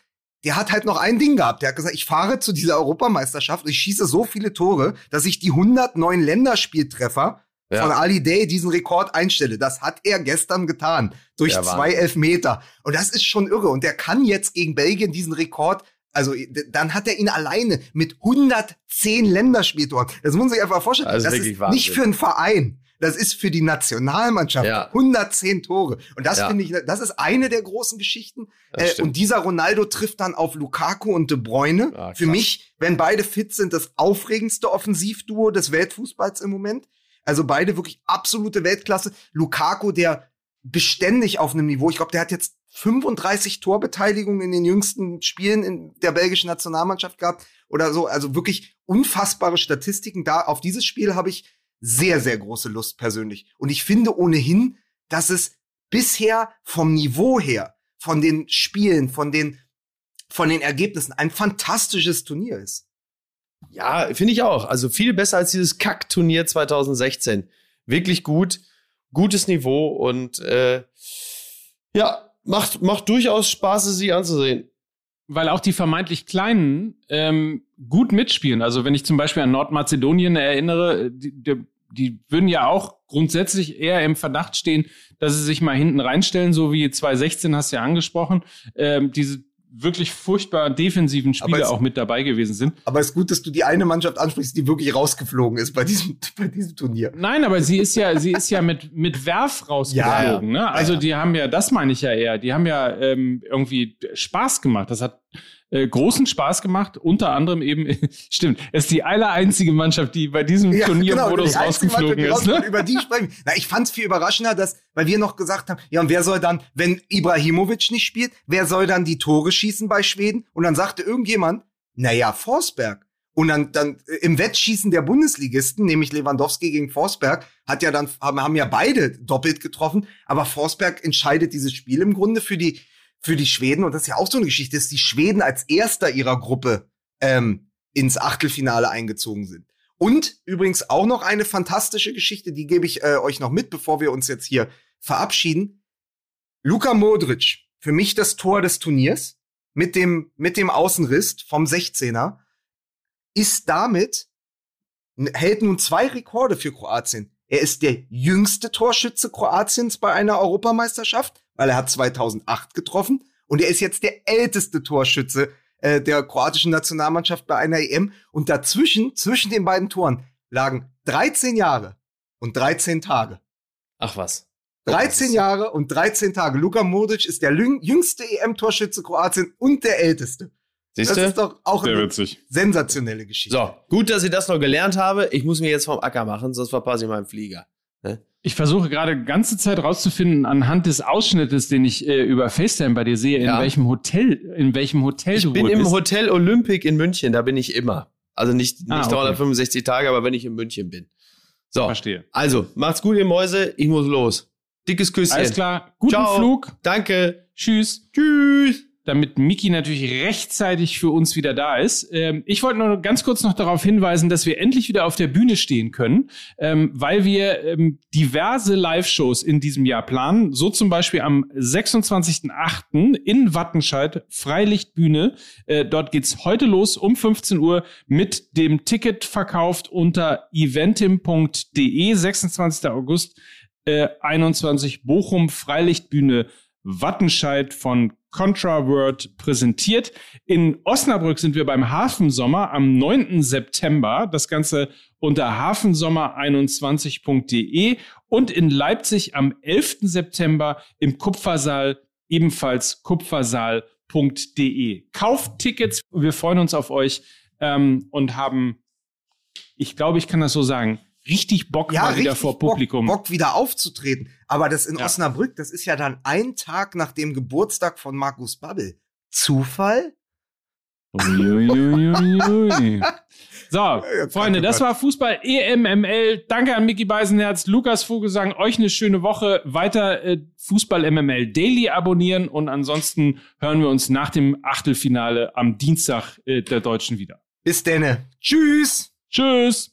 S1: der hat halt noch ein Ding gehabt. Der hat gesagt, ich fahre zu dieser Europameisterschaft und ich schieße so viele Tore, dass ich die 109 Länderspieltreffer
S2: Ja.
S1: von Ali Day diesen Rekord einstelle. Das hat er gestern getan. Durch
S2: Ja,
S1: zwei. Elfmeter. Und das ist schon irre. Und der kann jetzt gegen Belgien diesen Rekord also dann hat er ihn alleine mit 110 Länderspieltoren. Das muss man sich einfach vorstellen.
S2: Also
S1: das ist
S2: Wahnsinn.
S1: nicht für einen Verein. Das ist für die Nationalmannschaft.
S2: Ja.
S1: 110 Tore. Und das
S2: Ja.
S1: finde ich, das ist eine der großen Geschichten. Äh, und dieser Ronaldo trifft dann auf Lukaku und De Bruyne.
S2: Ah, krass.
S1: für mich, wenn beide fit sind, das aufregendste Offensivduo des Weltfußballs im Moment. Also beide wirklich absolute Weltklasse. Lukaku, der beständig auf einem Niveau, ich glaube, der hat jetzt 35 Torbeteiligungen in den jüngsten Spielen in der belgischen Nationalmannschaft gehabt oder so. Also wirklich unfassbare Statistiken. Da auf dieses Spiel habe ich sehr, sehr große Lust persönlich. Und ich finde ohnehin, dass es bisher vom Niveau her, von den Spielen, von den, von den Ergebnissen ein fantastisches Turnier ist.
S2: Ja, finde ich auch. Also viel besser als dieses Kack-Turnier 2016. Wirklich gut, gutes Niveau und äh, ja, macht, macht durchaus Spaß, sich anzusehen.
S3: weil auch die vermeintlich Kleinen ähm, gut mitspielen. Also wenn ich zum Beispiel an Nordmazedonien erinnere, die, die, die würden ja auch grundsätzlich eher im Verdacht stehen, dass sie sich mal hinten reinstellen, so wie 2016 hast du ja angesprochen. Ähm, diese wirklich furchtbar defensiven Spieler
S1: es-
S3: auch mit dabei gewesen sind.
S1: Aber es ist gut, dass du die eine Mannschaft ansprichst, die wirklich rausgeflogen ist bei diesem, bei diesem Turnier.
S3: Nein, aber sie ist ja, sie ist ja mit, mit Werf rausgeflogen. Ne? Also
S1: ja.
S3: die haben ja, das meine ich ja eher, die haben ja ähm, irgendwie Spaß gemacht. Das hat äh, großen Spaß gemacht, unter anderem eben, stimmt, es ist die aller einzige Mannschaft, die bei diesem Turniermodus
S1: die einzige Mannschaft,
S3: rausgeflogen ist. Ne?
S1: Über die sprechen. Na, ich fand's viel überraschender, dass, weil wir noch gesagt haben, ja, und wer soll dann, wenn Ibrahimovic nicht spielt, wer soll dann die Tore schießen bei Schweden? Und dann sagte irgendjemand, naja, Forsberg. Und dann, dann äh, im Wettschießen der Bundesligisten, nämlich Lewandowski gegen Forsberg, hat ja dann, haben, haben ja beide doppelt getroffen, aber Forsberg entscheidet dieses Spiel im Grunde für die, für die Schweden. Und das ist ja auch so eine Geschichte, dass die Schweden als erster ihrer Gruppe ähm, ins Achtelfinale eingezogen sind. Und übrigens auch noch eine fantastische Geschichte, die gebe ich äh, euch noch mit, bevor wir uns jetzt hier verabschieden. Luka Modric, für mich das Tor des Turniers mit dem, mit dem Außenriss vom 16er, ist damit, hält nun zwei Rekorde für Kroatien. Er ist der jüngste Torschütze Kroatiens bei einer Europameisterschaft, weil er hat 2008 getroffen. Und er ist jetzt der älteste Torschütze äh, der kroatischen Nationalmannschaft bei einer EM. Und dazwischen, zwischen den beiden Toren, lagen 13 Jahre und 13 Tage.
S2: Ach was.
S1: 13 Jahre und 13 Tage. Luka Modric ist der jüngste EM-Torschütze Kroatien und der älteste.
S2: Siehst
S1: Das ist doch auch
S3: Sehr
S1: eine
S3: witzig.
S1: sensationelle Geschichte.
S2: So, gut, dass ich das noch gelernt habe. Ich muss mir jetzt vom Acker machen, sonst verpasse ich meinen Flieger.
S3: Ich versuche gerade ganze Zeit rauszufinden, anhand des Ausschnittes, den ich äh, über FaceTime bei dir sehe, in
S2: Ja.
S3: welchem Hotel, in welchem Hotel
S2: Ich
S3: du
S2: bin
S3: wohl
S2: im
S3: bist.
S2: Hotel Olympic in München, da bin ich immer. Also nicht, nicht
S3: Ah, okay.
S2: 365 Tage, aber wenn ich in München bin. So,
S3: Verstehe.
S2: also, macht's gut, ihr Mäuse. Ich muss los. Dickes Küsschen.
S3: Alles klar. Guten
S2: Ciao.
S3: Flug.
S2: Danke.
S3: Tschüss.
S2: Tschüss.
S3: Damit Miki natürlich rechtzeitig für uns wieder da ist. Ähm, ich wollte nur ganz kurz noch darauf hinweisen, dass wir endlich wieder auf der Bühne stehen können, ähm, weil wir ähm, diverse Live-Shows in diesem Jahr planen. So zum Beispiel am 26.08. in Wattenscheid, Freilichtbühne. Äh, dort geht's heute los um 15 Uhr mit dem Ticket verkauft unter eventim.de, 26. August äh, 21 Bochum Freilichtbühne Wattenscheid von Contraword präsentiert. In Osnabrück sind wir beim Hafensommer am 9. September. Das Ganze unter hafensommer21.de und in Leipzig am 11. September im Kupfersaal, ebenfalls kupfersaal.de. Kauft Tickets, wir freuen uns auf euch ähm, und haben, ich glaube, ich kann das so sagen, richtig Bock mal wieder vor Publikum.
S1: Bock, Bock wieder aufzutreten. Aber das in
S3: Ja.
S1: Osnabrück, das ist ja dann ein Tag nach dem Geburtstag von Markus Babbel. Zufall?
S3: Uiuiuiui. So, Freunde, das war Fußball EMML. Danke an Micky Beisenherz, Lukas Vogelsang. Euch eine schöne Woche. Weiter äh, Fußball MML Daily abonnieren und ansonsten hören wir uns nach dem Achtelfinale am Dienstag äh, der Deutschen wieder.
S1: Bis denne. Tschüss.
S3: Tschüss.